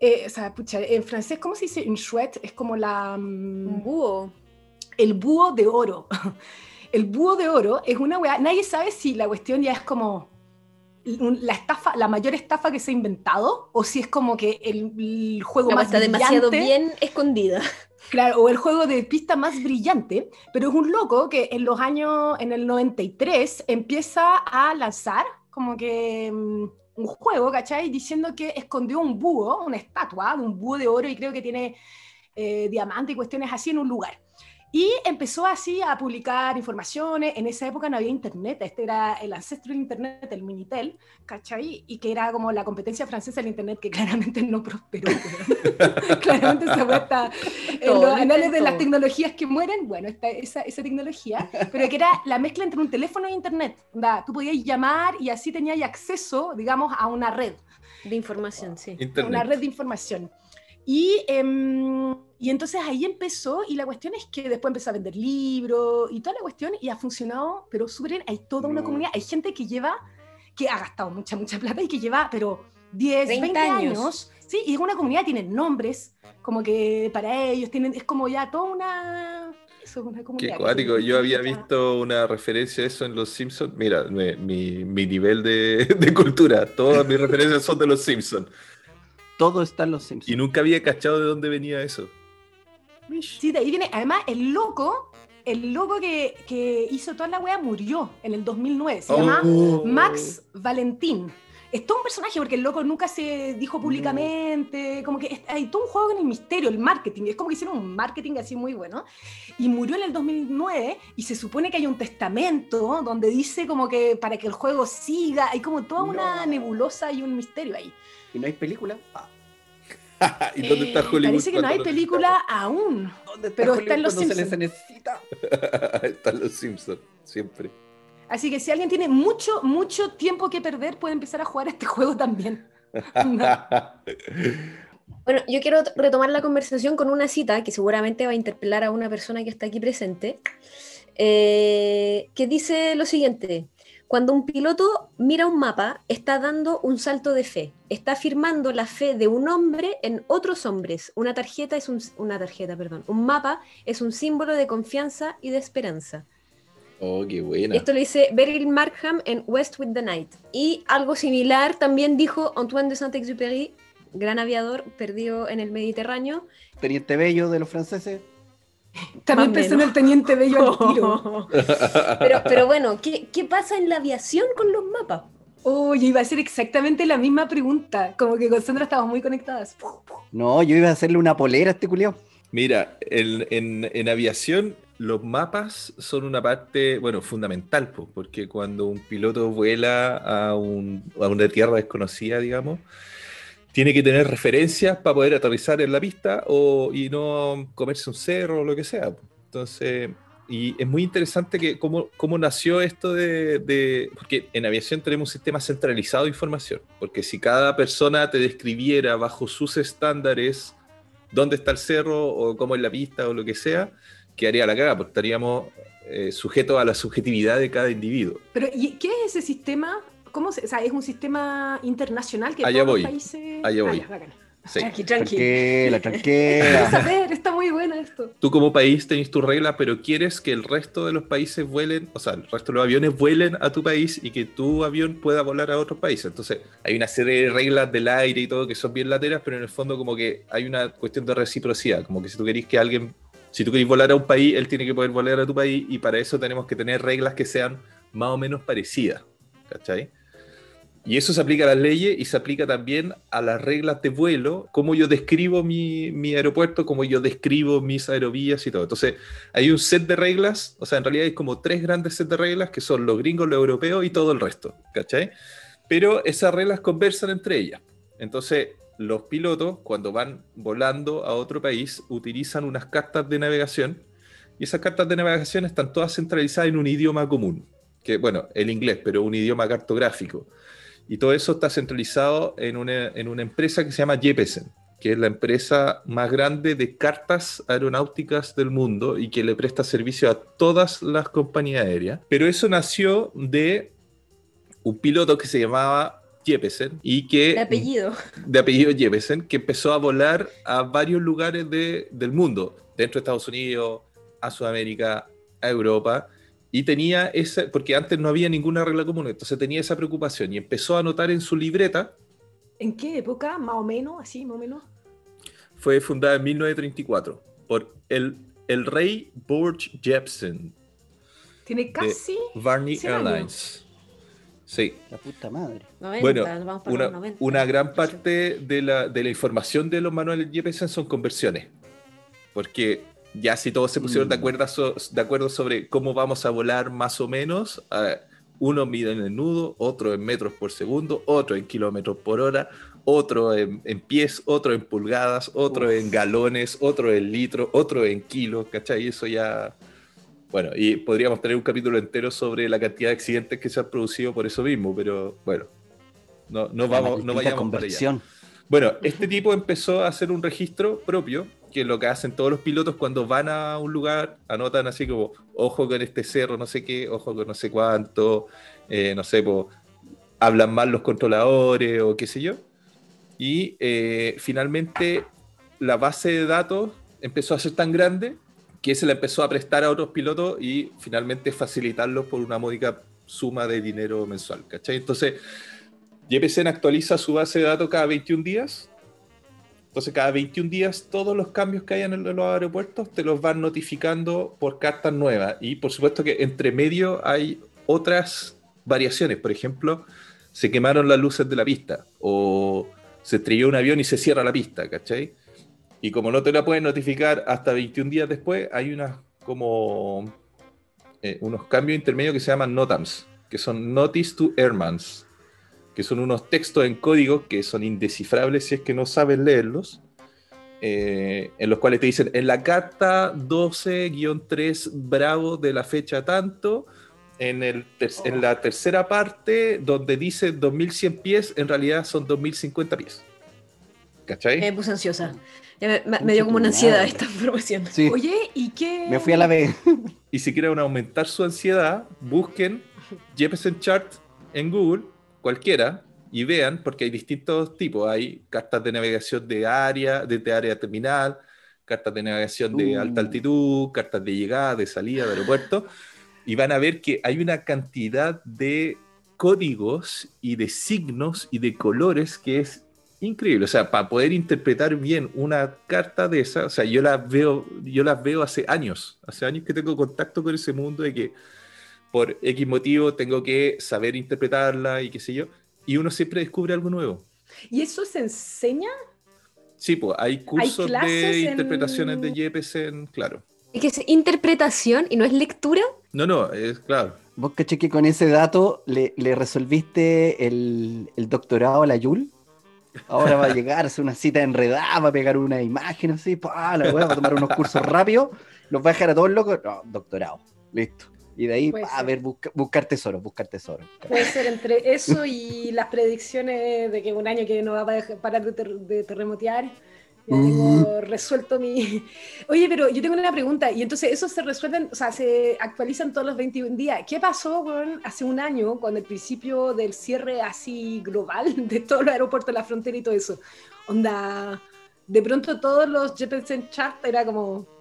eh, o sea, pucha, en francés, ¿cómo se dice? Un chouette, es como la... Un búho. El búho de oro. [LAUGHS] El búho de oro es una weá, nadie sabe si la cuestión ya es como la estafa, la mayor estafa que se ha inventado, o si es como que el, juego más está demasiado bien escondida. Claro, o el juego de pista más brillante, pero es un loco que en los años, en el 93, empieza a lanzar como que mm, un juego, ¿cachai? Diciendo que escondió un búho, una estatua de un búho de oro y creo que tiene eh, diamante y cuestiones así en un lugar. Y empezó así a publicar informaciones. En esa época no había internet, este era el ancestro del internet, el Minitel, ¿cachai? Y que era como la competencia francesa del internet que [LAUGHS] claramente no prosperó. [LAUGHS] claramente se vuelta [LAUGHS] en los anales de las tecnologías que mueren, bueno, esta, esa, esa, tecnología, pero que era la mezcla entre un teléfono e internet. ¿verdad? Tú podías llamar y así tenías acceso, digamos, a una red. De información, sí. Una red de información. Y, em, y entonces ahí empezó, y la cuestión es que después empezó a vender libros y toda la cuestión, y ha funcionado, pero súper hay toda una comunidad, hay gente que lleva, que ha gastado mucha, mucha plata y que lleva, pero 10, 20 años. Sí, y es una comunidad, tienen nombres, como que para ellos, tienen, es como ya toda una... Eso, una comunidad Qué cuático, yo había visto una referencia a eso en Los Simpsons. Mira, mi, mi, nivel de, [LAUGHS] de, cultura, todas mis referencias son de Los Simpsons. Todo está en los Simpsons. Y nunca había cachado de dónde venía eso. Sí, de ahí viene. Además, el loco, el loco que, que hizo toda la wea murió en el 2009. Se llama oh. Max Valentín. Es todo un personaje porque el loco nunca se dijo públicamente, como que hay todo un juego en el misterio, el marketing, es como que hicieron un marketing así muy bueno, y murió en el 2009 y se supone que hay un testamento donde dice como que para que el juego siga, hay como toda una nebulosa y un misterio ahí. ¿Y no hay película? Ah. [LAUGHS] ¿Y dónde está eh, Hollywood? Parece que no hay película aún. pero está en Los Simpsons. Se necesita? [LAUGHS] está en Los Simpsons, siempre. Así que si alguien tiene mucho, mucho tiempo que perder, puede empezar a jugar este [LAUGHS] juego también. Bueno, yo quiero retomar la conversación con una cita que seguramente va a interpelar a una persona que está aquí presente, eh, que dice lo siguiente. Cuando un piloto mira un mapa, está dando un salto de fe, está afirmando la fe de un hombre en otros hombres. Una tarjeta es un, una tarjeta, perdón, un mapa es un símbolo de confianza y de esperanza. Oh, qué buena. Esto lo dice Beryl Markham en West with the Night. Y algo similar también dijo Antoine de Saint-Exupéry, gran aviador perdido en el Mediterráneo. Teniente Bello de los franceses. También pensé en el teniente bello al tiro. [LAUGHS] pero, pero bueno, ¿qué, ¿qué, pasa en la aviación con los mapas? Oye, iba a ser exactamente la misma pregunta. Como que con Sandra estábamos muy conectadas. No, yo iba a hacerle una polera a este culiao. Mira, en, en, aviación los mapas son una parte, bueno, fundamental, porque cuando un piloto vuela a, un, a una tierra desconocida, digamos, tiene que tener referencias para poder aterrizar en la pista o, y no comerse un cerro o lo que sea. Entonces, y es muy interesante que cómo, cómo nació esto de, de, Porque en aviación tenemos un sistema centralizado de información. Porque si cada persona te describiera bajo sus estándares dónde está el cerro o cómo es la pista o lo que sea, quedaría la caga, porque estaríamos eh, sujetos a la subjetividad de cada individo. Pero ¿y qué es ese sistema? ¿Cómo se, o sea, es un sistema internacional que Allá todos voy. los países. Allá voy. Ah, sí. [LAUGHS] Tranqui, tranqui. Tranquila, tranquila. [LAUGHS] saber, está muy bueno esto. Tú como país tenés tu regla, pero quieres que el resto de los países vuelen, o sea, el resto de los aviones vuelen a tu país y que tu avión pueda volar a otros países. Entonces, hay una serie de reglas del aire y todo que son bien lateras, pero en el fondo como que hay una cuestión de reciprocidad, como que si tú querés que alguien, si tú querés volar a un país, él tiene que poder volar a tu país y para eso tenemos que tener reglas que sean más o menos parecidas. ¿Cachai? Y eso se aplica a las leyes y se aplica también a las reglas de vuelo, cómo yo describo mi, mi, aeropuerto, cómo yo describo mis aerovías y todo. Entonces, hay un set de reglas, o sea, en realidad hay como tres grandes sets de reglas que son los gringos, los europeos y todo el resto, ¿cachai? Pero esas reglas conversan entre ellas. Entonces, los pilotos, cuando van volando a otro país, utilizan unas cartas de navegación y esas cartas de navegación están todas centralizadas en un idioma común, que bueno, el inglés, pero un idioma cartográfico. Y todo eso está centralizado en una, en una empresa que se llama Jeppesen, que es la empresa más grande de cartas aeronáuticas del mundo y que le presta servicio a todas las compañías aéreas. Pero eso nació de un piloto que se llamaba Jeppesen y que... De apellido. De apellido Jeppesen, que empezó a volar a varios lugares de, del mundo, dentro de Estados Unidos, a Sudamérica, a Europa, y tenía esa, porque antes no había ninguna regla común, entonces tenía esa preocupación y empezó a anotar en su libreta. ¿En qué época, más o menos, así, más o menos? Fue fundada en 1934 por el, el rey Borge Jepsen. Tiene casi. Varney Airlines. Sí. La puta madre. bueno, una, una, gran parte de la, de la información de los manuales Jepsen son conversiones. Porque ya si todos se pusieron de, mm. acuerdo, de acuerdo sobre cómo vamos a volar más o menos, uno mide en el nudo, otro en metros por segundo, otro en kilómetros por hora, otro en, pies, otro en pulgadas, otro en galones, otro en litros, otro en kilos, ¿cachai? Y eso ya... Bueno, y podríamos tener un capítulo entero sobre la cantidad de accidentes que se han producido por eso mismo, pero bueno, no, no, vamos, no vayamos para allá. Bueno, este tipo empezó a hacer un registro propio que lo que hacen todos los pilotos cuando van a un lugar, anotan así como, ojo con este cerro, no sé qué, ojo con no sé cuánto, eh, no sé, hablan mal los controladores o qué sé yo. Y eh, finalmente la base de datos empezó a ser tan grande que se la empezó a prestar a otros pilotos y finalmente facilitarlo por una módica suma de dinero mensual, ¿cachai? Entonces, JPCN actualiza su base de datos cada 21 días entonces, cada 21 días, todos los cambios que hay en los aeropuertos te los van notificando por cartas nuevas. Y por supuesto que entre medio hay otras variaciones. Por ejemplo, se quemaron las luces de la pista o se estrelló un avión y se cierra la pista, ¿cachai? Y como no te la pueden notificar hasta 21 días después, hay unas como eh, unos cambios intermedios que se llaman NOTAMs, que son Notice to Airmans que son unos textos en código que son indescifrables si es que no sabes leerlos, eh, en los cuales te dicen, en la carta 12-3 Bravo de la fecha tanto, en, el en la tercera parte, donde dice 2100 pies, en realidad son 2050 pies. ¿Cachai? Me puse ansiosa. Me, dio como una ansiedad esta información. Oye, ¿y qué? Me fui a la B. y si quieren aumentar su ansiedad, busquen Jefferson Chart en Google cualquiera y vean, porque hay distintos tipos. Hay cartas de navegación de área, desde área terminal, cartas de navegación de alta uh. altitud, cartas de llegada, de salida de aeropuerto, y van a ver que hay una cantidad de códigos y de signos y de colores que es increíble. O sea, para poder interpretar bien una carta de esa, o sea, yo las veo, yo las veo hace años, hace años que tengo contacto con ese mundo de que por X motivo tengo que saber interpretarla y qué sé yo, y uno siempre descubre algo nuevo. ¿Y eso se enseña? Sí, pues hay cursos de interpretaciones de Jeppesen, claro. ¿Y que es interpretación y no es lectura? No, no, es claro. Vos caché que con ese dato le, resolviste el, doctorado a la Yul. Ahora va a [LAUGHS] llegar, a hacer una cita enredada, va a pegar una imagen así, pa, la va a tomar unos cursos rápidos, los va a dejar a todos locos. No, doctorado, listo. Y de ahí, a ver, buscar tesoros, buscar tesoros. Puede ser entre eso y las predicciones de que un año que no va a parar de, terremotear. Ya tengo resuelto mi... [LAUGHS] Oye, pero yo tengo una pregunta, y entonces eso se resuelven, o sea, se actualizan todos los 21 días. ¿Qué pasó con, hace un año, con el principio del cierre así global [LAUGHS] de todos los aeropuertos de la frontera y todo eso? Onda, de pronto todos los Jeppesen Chart era como,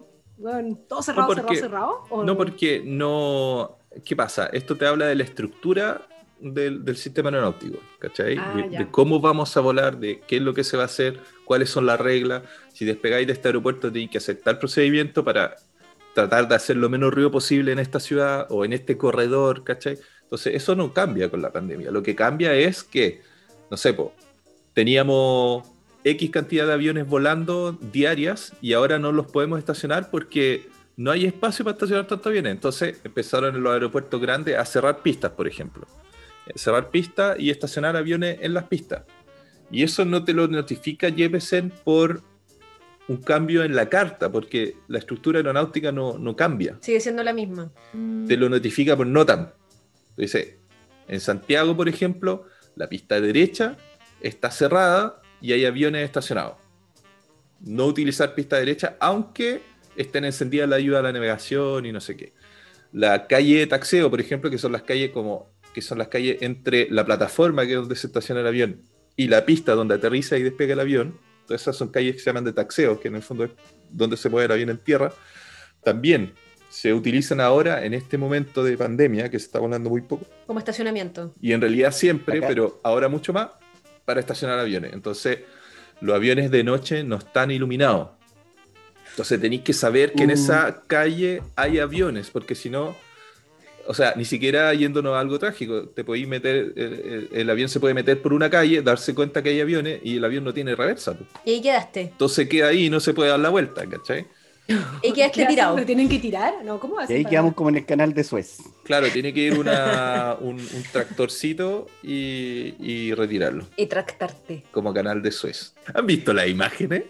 ¿Todo cerrado, cerrado, cerrado? no, porque no. ¿Qué pasa? Esto te habla de la estructura del, sistema aeronáutico, ¿cachai? Ah, de, cómo vamos a volar, de qué es lo que se va a hacer, cuáles son las reglas. Si despegáis de este aeropuerto, tenéis que aceptar el procedimiento para tratar de hacer lo menos ruido posible en esta ciudad o en este corredor, ¿cachai? Entonces, eso no cambia con la pandemia. Lo que cambia es que, no sé, teníamos X cantidad de aviones volando diarias y ahora no los podemos estacionar porque no hay espacio para estacionar tantos aviones. Entonces empezaron en los aeropuertos grandes a cerrar pistas, por ejemplo. Eh, cerrar pistas y estacionar aviones en las pistas. Y eso no te lo notifica Jeppesen por un cambio en la carta, porque la estructura aeronáutica no, cambia. Sigue siendo la misma. Te lo notifica por NOTAM. Dice, en Santiago, por ejemplo, la pista derecha está cerrada y hay aviones estacionados. No utilizar pista derecha, aunque estén encendidas la ayuda a la navegación y no sé qué. La calle de taxeo, por ejemplo, que son las calles como que son las calles entre la plataforma que es donde se estaciona el avión y la pista donde aterriza y despega el avión, todas esas son calles que se llaman de taxeo, que en el fondo es donde se mueve el avión en tierra, también se utilizan ahora en este momento de pandemia, que se está volando muy poco. Como estacionamiento. Y en realidad siempre, pero ahora mucho más, para estacionar aviones. Entonces, los aviones de noche no están iluminados. Entonces tenéis que saber que en esa uh. calle hay aviones, porque si no, o sea, ni siquiera yéndonos a algo trágico, te podéis meter, el, avión se puede meter por una calle, darse cuenta que hay aviones y el avión no tiene reversa. Y ahí quedaste. Entonces queda ahí y no se puede dar la vuelta, ¿cachai? [LAUGHS] Y quedaste tirado. ¿Lo tienen que tirar? ¿No? ¿Cómo Y ahí quedamos como en el canal de Suez. Claro, tiene que ir una, [LAUGHS] un, tractorcito y, y, retirarlo. Y tractarte. Como canal de Suez. ¿Han visto las imágenes?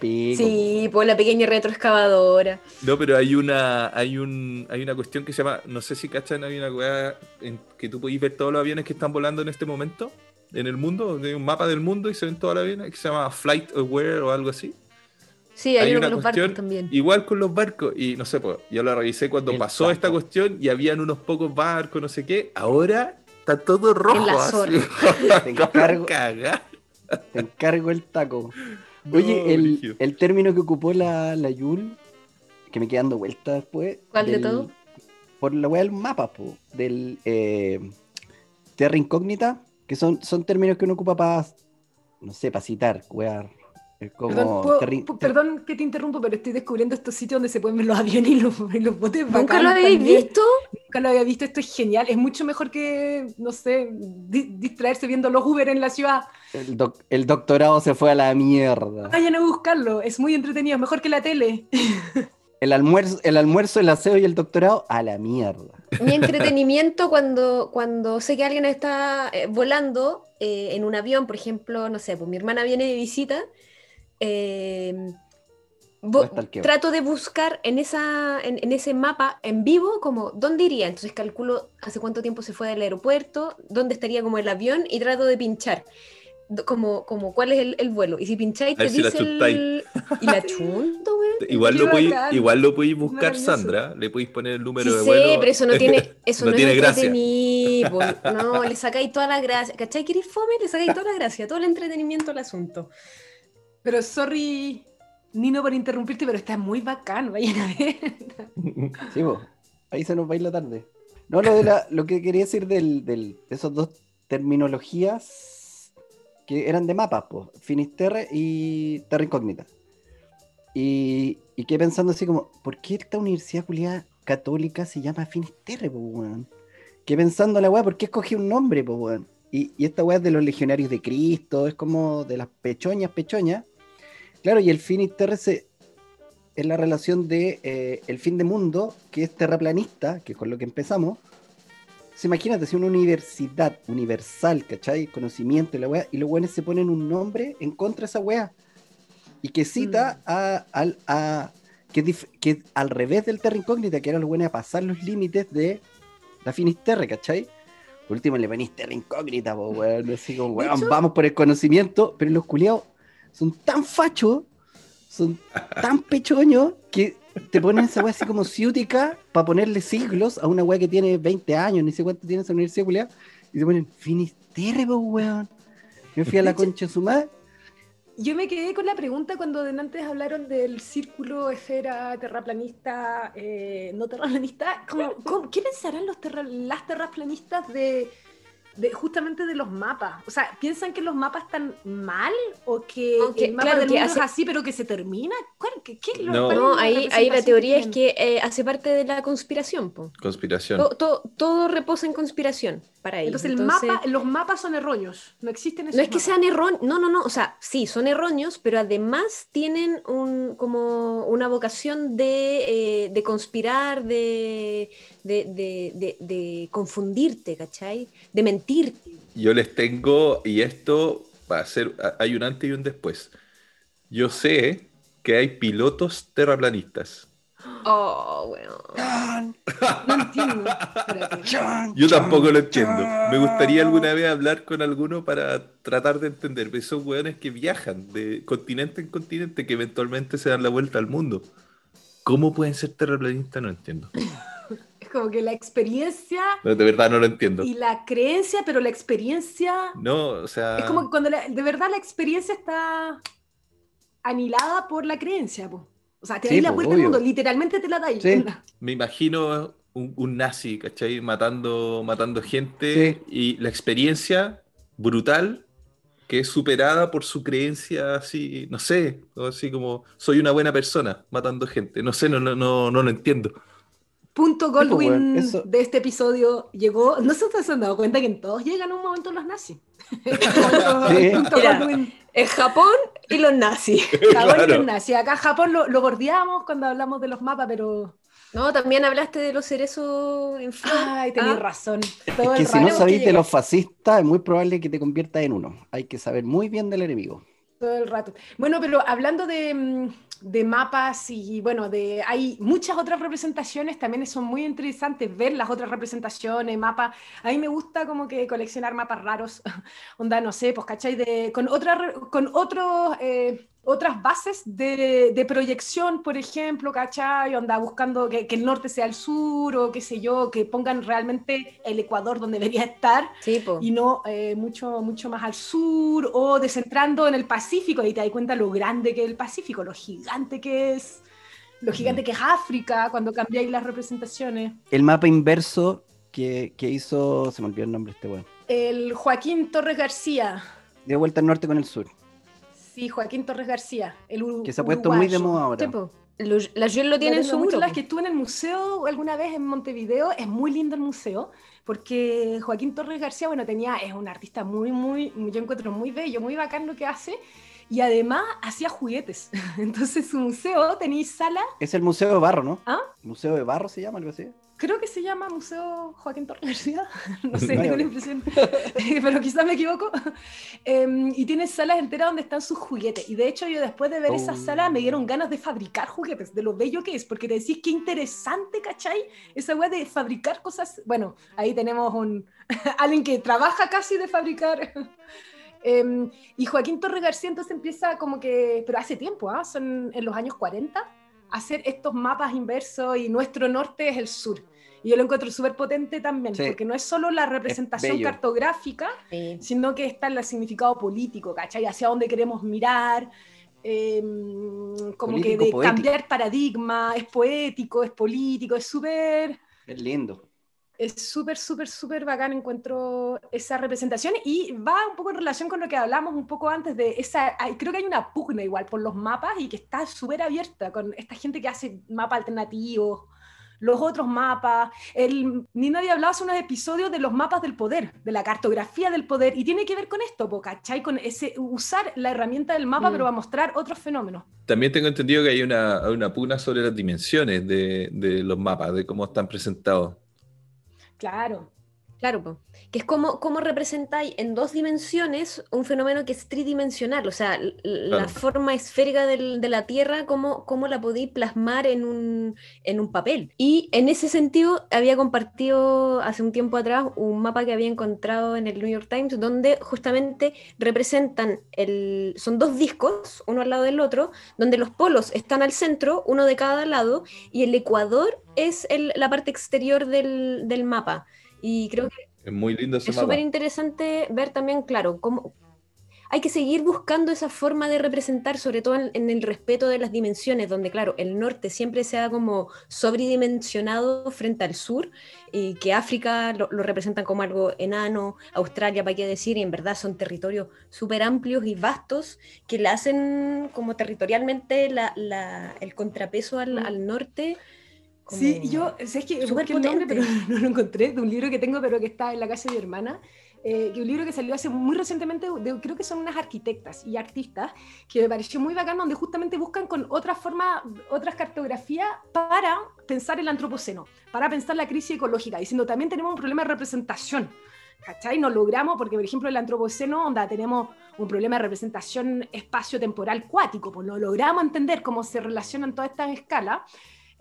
Sí, por la pequeña retroexcavadora. No, pero hay una, hay un, hay una cuestión que se llama, no sé si cachan, hay una weá en que tú podéis ver todos los aviones que están volando en este momento en el mundo, hay un mapa del mundo y se ven todos los aviones que se llama Flight Aware o algo así. Sí, hay, una con los barcos también. Igual con los barcos, y no sé, pues, yo la revisé cuando pasó esta cuestión y habían unos pocos barcos, no sé qué. Ahora está todo rojo. En la [LAUGHS] Te [LAUGHS] encargo, te encargo el taco. [LAUGHS] Oye, el, término que ocupó la, la Yul, que me quedé dando vueltas después. ¿Cuál de todo? Por la weá del mapa, po, del eh, Terra Incógnita, que son, son términos que uno ocupa para, no sé, para citar, weá. Perdón, que te interrumpo, pero estoy descubriendo estos sitios donde se pueden ver los aviones y los, los botes. ¿Nunca lo habéis visto? Nunca lo había visto, esto es genial. Es mucho mejor que, no sé, distraerse viendo los Uber en la ciudad. El, doctorado se fue a la mierda. Vayan a buscarlo, es muy entretenido, mejor que la tele. [LAUGHS] El almuerzo, el almuerzo, el aseo y el doctorado a la mierda. Mi entretenimiento cuando, cuando sé que alguien está eh, volando eh, en un avión, por ejemplo, no sé, pues mi hermana viene de visita Em, trato de buscar en, esa, en, ese mapa en vivo como dónde iría. Entonces calculo hace cuánto tiempo se fue del aeropuerto, dónde estaría como el avión y trato de pinchar. Como, como cuál es el, vuelo. Y si pincháis, te dice el... Y la chunto, [LAUGHS] Igual lo, podéis, igual lo podéis buscar, Sandra. Le podéis poner el número de vuelo. Sí, pero eso no tiene, [LAUGHS] eso no, tiene gracia. [LAUGHS] No, le sacáis toda la gracia. ¿Cachai? ¿Queréis fome? Le sacáis toda la gracia, todo el entretenimiento al asunto. Pero sorry, Nino, por interrumpirte, pero está muy bacán, vayan a ver. [LAUGHS] Sí, vos. Ahí se nos va a ir la tarde. No, lo, de la, lo que quería decir del, de esos dos terminologías que eran de mapas, pues, Finisterre y Terra Incógnita. Y, y quedé pensando así como, ¿por qué esta universidad culiada católica se llama Finisterre, pues, weón? Quedé pensando la weá, ¿por qué escogí un nombre, pues, weón? Y, y, esta weá es de los legionarios de Cristo, es como de las pechoñas, pechoñas. Claro, y el Finisterre es la relación de eh, el fin de mundo, que es terraplanista, que es con lo que empezamos. Se imagínate, si una universidad universal, ¿cachai? Conocimiento y la weá, y los weones se ponen un nombre en contra de esa weá. Y que cita mm. a, a, que, al revés del Terra Incógnita, que eran los buenos a pasar los límites de la Finisterre, ¿cachai? Por último le venís Terra Incógnita, weón. Así como, weón, vamos por el conocimiento, pero los culiados son tan fachos, son tan pechoños, que te ponen esa weá así como ciútica para ponerle siglos a una weá que tiene 20 años, ni sé cuánto tiene esa universidad culiada, y te ponen Finisterre, weón. Yo fui a la concha de su madre. Yo me quedé con la pregunta cuando antes hablaron del círculo, esfera, terraplanista, eh, no terraplanista. qué pensarán los las terraplanistas de, justamente de los mapas. O sea, ¿piensan que los mapas están mal o que el mapa del mundo es así pero que se termina? ¿Qué, qué es lo no, ahí, ahí, la teoría es que eh, hace parte de la conspiración. Conspiración. Todo, reposa en conspiración para ellos. Entonces, el mapa, los mapas son erróneos, no existen esos No es que sean erróneos, no, no, no, o sea, sí, son erróneos, pero además tienen un, como una vocación de, eh, conspirar, de, de, confundirte, ¿cachai? De mentirte. Yo les tengo, y esto va a ser, hay un antes y un después. Yo sé que hay pilotos terraplanistas. Oh, bueno. No entiendo. Yo tampoco lo entiendo. Me gustaría alguna vez hablar con alguno para tratar de entender. Pero son weones que viajan de continente en continente que eventualmente se dan la vuelta al mundo. ¿Cómo pueden ser terraplanistas? No entiendo. [LAUGHS] Como que la experiencia. de verdad no lo entiendo. Y la creencia, pero la experiencia. No, o sea. Es como que cuando de verdad la experiencia está anilada por la creencia, pues. O sea, te sí, la vuelta al mundo, literalmente te la da. Sí. Me imagino un, nazi, ¿cachai? Matando, matando gente y la experiencia brutal que es superada por su creencia así, no sé, así como soy una buena persona matando gente. No sé, no, no, no, no lo entiendo. Punto pues, Goldwyn de este episodio llegó. ¿No se han dado cuenta que en todos llegan un momento los nazis? [LAUGHS] En Japón y los nazis. [LAUGHS] Japón y los nazis. Acá Japón lo, lo bordeamos cuando hablamos de los mapas, pero. No, también hablaste de los cerezos en Ay, tenías ¿Ah? razón. es que si no sabéis de los fascistas, es muy probable que te conviertas en uno. Hay que saber muy bien del enemigo. Todo el rato. Bueno, pero hablando de, mm, de mapas y bueno, de, hay muchas otras representaciones, también son muy interesantes ver las otras representaciones, mapas. A mí me gusta como que coleccionar mapas raros, [LAUGHS] onda, no sé, pues, ¿cachai? De, con, otra, con otros... Eh, otras bases de, de, proyección, por ejemplo, ¿cachai? Onda buscando que, que, el norte sea el sur o qué sé yo, que pongan realmente el Ecuador donde [LAUGHS] debería estar y no eh, mucho, mucho más al sur o descentrando en el Pacífico y te das cuenta lo grande que es el Pacífico, lo gigante que es, lo gigante que es África cuando cambiáis las representaciones. El mapa inverso que, que hizo, se me olvidó el nombre este weón. El Joaquín Torres García. De vuelta al norte con el sur. Sí, Joaquín Torres García, el Que se ha puesto muy de moda ahora. la Jill lo tiene en su muro. Las que estuve en el museo alguna vez en Montevideo, es muy lindo el museo, porque Joaquín Torres García, bueno, tenía, es un artista muy, muy, yo encuentro muy bello, muy bacán lo que hace, y además hacía juguetes. [LAUGHS] Entonces su museo tenía sala. Es el Museo de Barro, ¿no? ¿Ah? Museo de Barro se llama, algo así creo que se llama Museo Joaquín Torres [LAUGHS] García, no sé, [LAUGHS] tengo la impresión, [LAUGHS] pero quizás me equivoco. Em, y tiene salas enteras donde están sus juguetes. Y de hecho, yo después de ver esa oh. sala me dieron ganas de fabricar juguetes, de lo bello que es, porque te decís qué interesante, ¿cachai? Esa wea de fabricar cosas. Bueno, ahí tenemos un alguien que trabaja casi de fabricar. Em, y Joaquín Torres García entonces empieza como que, pero hace tiempo, ¿ah? son en los años 40 hacer estos mapas inversos y nuestro norte es el sur. Y yo lo encuentro súper potente también, porque no es solo la representación cartográfica, sino que está en el significado político, ¿cachai? Hacia dónde queremos mirar, em, como que de cambiar paradigma, es poético, es político, es súper... Es lindo. Es súper, súper, súper bacán encuentro esa representación y va un poco en relación con lo que hablamos un poco antes de esa, creo que hay una pugna igual por los mapas y que está súper abierta con esta gente que hace mapas alternativos, los otros mapas. El, Nino había hablado hace unos episodios de los mapas del poder, de la cartografía del poder, y tiene que ver con esto, ¿cachai? Con ese, usar la herramienta del mapa, mm. pero va a mostrar otros fenómenos. También tengo entendido que hay una, una pugna sobre las dimensiones de, de los mapas, de cómo están presentados. Claro. Claro, que es como, como representáis en dos dimensiones un fenómeno que es tridimensional, o sea, la forma esférica de la Tierra, cómo, cómo la podéis plasmar en un, en un, papel. Y en ese sentido, había compartido hace un tiempo atrás un mapa que había encontrado en el New York Times, donde justamente representan, el, son dos discos, uno al lado del otro, donde los polos están al centro, uno de cada lado, y el ecuador es la parte exterior del, del mapa. Y creo que es muy lindo Es súper interesante ver también, claro, cómo hay que seguir buscando esa forma de representar, sobre todo en, el respeto de las dimensiones, donde, claro, el norte siempre se ha como sobredimensionado frente al sur, y que África lo, representan como algo enano, Australia, para qué decir, y en verdad son territorios súper amplios y vastos que le hacen como territorialmente el contrapeso al, mm. al norte Sí, yo, es que busqué el nombre, pero [LAUGHS] no lo encontré, de un libro que tengo, pero que está en la casa de mi hermana, eh, que un libro que salió hace muy recientemente, creo que son unas arquitectas y artistas, que me pareció muy bacán, donde justamente buscan con otras formas, otras cartografías para pensar el antropoceno, para pensar la crisis ecológica, diciendo también tenemos un problema de representación ¿cachai? No logramos, porque por ejemplo el antropoceno, onda, tenemos un problema de representación espacio-temporal cuático, pues no logramos entender cómo se relacionan todas estas escalas.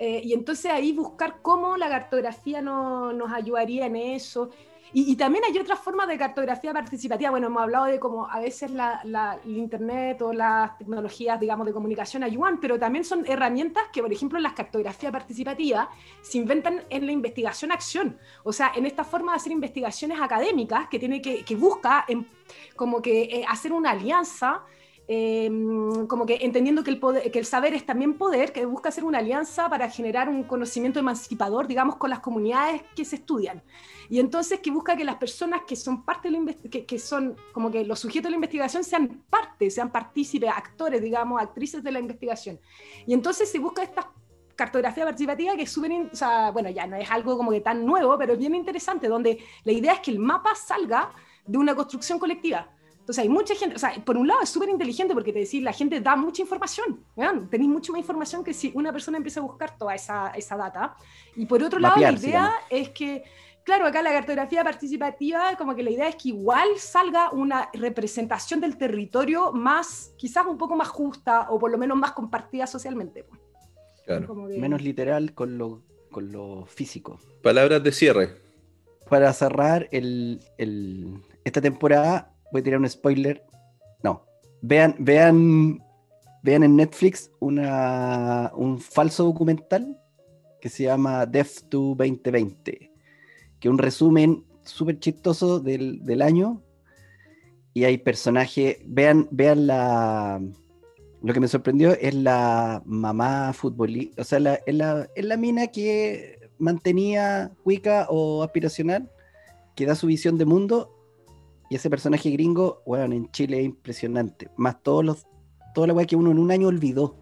Eh, y entonces ahí buscar cómo la cartografía no, nos ayudaría en eso. Y, también hay otras formas de cartografía participativa. Bueno, hemos hablado de cómo a veces la, el Internet o las tecnologías, digamos, de comunicación ayudan, pero también son herramientas que, por ejemplo, las cartografías participativas se inventan en la investigación-acción. O sea, en esta forma de hacer investigaciones académicas que, tiene que, que busca en, como que eh, hacer una alianza Em, como que entendiendo que el, poder, que el saber es también poder, que busca hacer una alianza para generar un conocimiento emancipador, digamos, con las comunidades que se estudian. Y entonces que busca que las personas que son parte de la que, que son como que los sujetos de la investigación sean parte, sean partícipes, actores, digamos, actrices de la investigación. Y entonces se busca esta cartografía participativa que es súper, o sea, bueno, ya no es algo como que tan nuevo, pero es bien interesante, donde la idea es que el mapa salga de una construcción colectiva. Entonces hay mucha gente, o sea, por un lado es súper inteligente porque te decís, la gente da mucha información, tenéis mucha más información que si una persona empieza a buscar toda esa, esa data. Y por otro lado, la idea es que, claro, acá la cartografía participativa, como que la idea es que igual salga una representación del territorio más, quizás un poco más justa o por lo menos más compartida socialmente. Claro. Menos literal con lo, con lo físico. Palabras de cierre. Para cerrar el, el, esta temporada, voy a tirar un spoiler. No. Vean, vean, vean en Netflix una, un falso documental que se llama Death to 2020, que es un resumen súper chistoso del, año. Y hay personajes, vean, vean la... Lo que me sorprendió es la mamá futbolista, o sea, la, es, la, es la mina que mantenía Wicca o aspiracional, que da su visión de mundo y ese personaje gringo, bueno, en Chile es impresionante. Más todos los, toda la weá que uno en un año olvidó.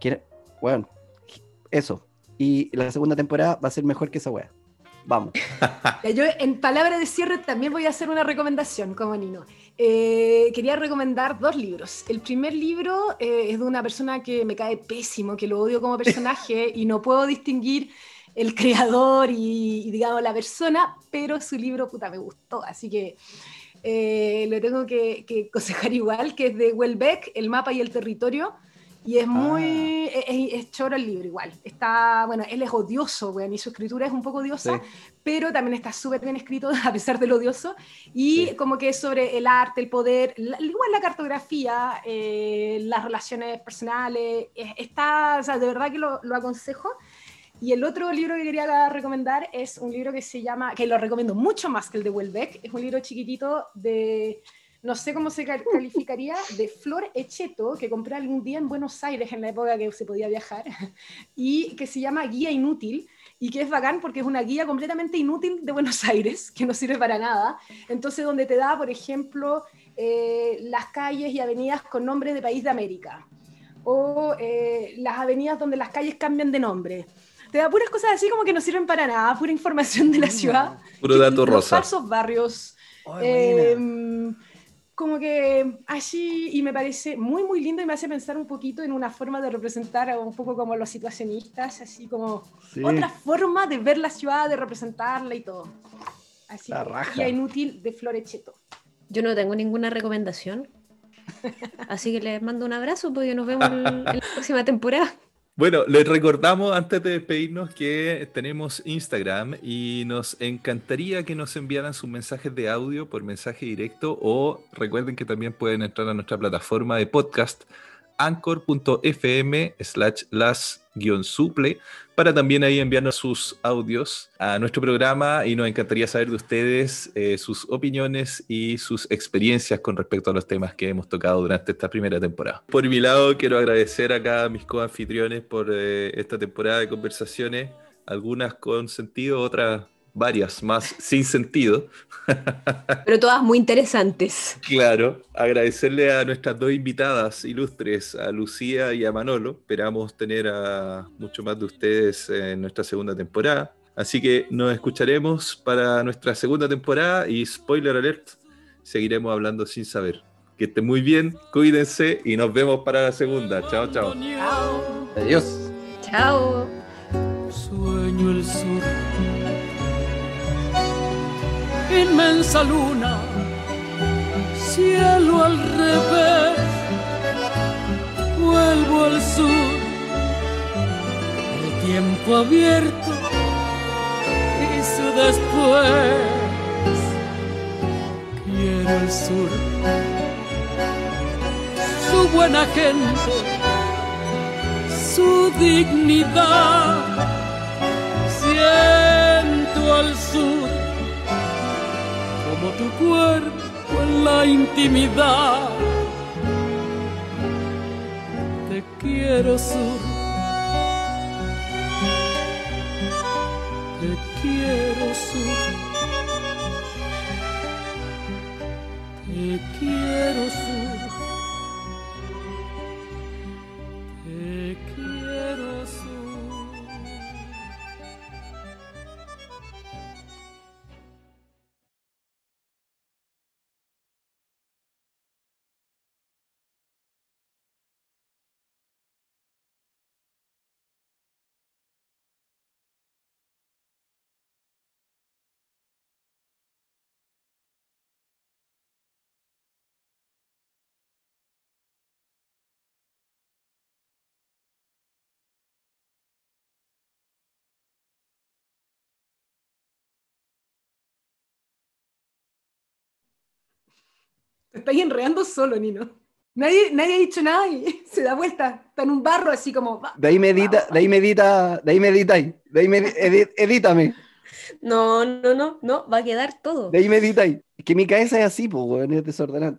Que bueno, eso. Y la segunda temporada va a ser mejor que esa weá. Vamos. [LAUGHS] Yo, en palabra de cierre, también voy a hacer una recomendación como Nino. Eh, quería recomendar dos libros. El primer libro eh, es de una persona que me cae pésimo, que lo odio como personaje [LAUGHS] y no puedo distinguir el creador y, y, digamos, la persona, pero su libro, puta, me gustó. Así que eh, lo tengo que, que, [LAUGHS] igual, que es de Welbeck, El mapa y el territorio. Y es muy. Ah. Es, choro el libro, igual. Está. Bueno, él es odioso, bueno, y su escritura es un poco odiosa, pero también está súper bien escrito, [LAUGHS] a pesar de lo odioso. Y como que es sobre el arte, el poder, igual la cartografía, eh, las relaciones personales. Está. O sea, de verdad que lo, lo aconsejo. Y el otro libro que quería recomendar es un libro que se llama, que lo recomiendo mucho más que el de Welbeck, es un libro chiquitito de, no sé cómo se calificaría, de Flor Echeto, que compré algún día en Buenos Aires en la época que se podía viajar, [LAUGHS] y que se llama Guía Inútil, y que es bacán porque es una guía completamente inútil de Buenos Aires, que no sirve para nada. Entonces, donde te da, por ejemplo, eh, las calles y avenidas con nombres de país de América, o eh, las avenidas donde las calles cambian de nombre te da puras cosas así como que no sirven para nada, pura información de la ciudad. Puro dato rosa. Falsos barrios. Em, como que así, y me parece muy, muy lindo y me hace pensar un poquito en una forma de representar un poco como los situacionistas, así como otra forma de ver la ciudad, de representarla y todo. Así que, inútil de Florecheto. Yo no tengo ninguna recomendación. Así que les mando un abrazo, porque nos vemos en la [LAUGHS] próxima temporada. Bueno, les recordamos antes de despedirnos que tenemos Instagram y nos encantaría que nos enviaran sus mensajes de audio por mensaje directo o recuerden que también pueden entrar a nuestra plataforma de podcast anchor.fm slash las-suple para también ahí enviarnos sus audios a nuestro programa y nos encantaría saber de ustedes eh, sus opiniones y sus experiencias con respecto a los temas que hemos tocado durante esta primera temporada. Por mi lado, quiero agradecer acá a mis coanfitriones por eh, esta temporada de conversaciones, algunas con sentido, otras varias más sin sentido. [LAUGHS] Pero todas muy interesantes. Claro, agradecerle a nuestras dos invitadas ilustres, a Lucía y a Manolo. Esperamos tener a mucho más de ustedes en nuestra segunda temporada. Así que nos escucharemos para nuestra segunda temporada y spoiler alert, seguiremos hablando sin saber. Que estén muy bien, cuídense y nos vemos para la segunda. Chao, chao. Adiós. Chao. Sueño el sur inmensa luna, cielo al revés, vuelvo al sur, el tiempo abierto y su después, quiero el sur, su buena gente, su dignidad, siento al sur como tu cuerpo en la intimidad. Te quiero sur. Te quiero sur. Te quiero sur. Te estáis enredando solo, Nino. Nadie, nadie ha dicho nada y [LAUGHS] se da vuelta. Está en un barro así como. va, De ahí medita, de ahí medita, de ahí medita, ahí. de ahí medi- edi- edítame, No, no, no, no, va a quedar todo. de ahí medita. ahí. Es que mi cabeza es así, pues, weón, es desordenada.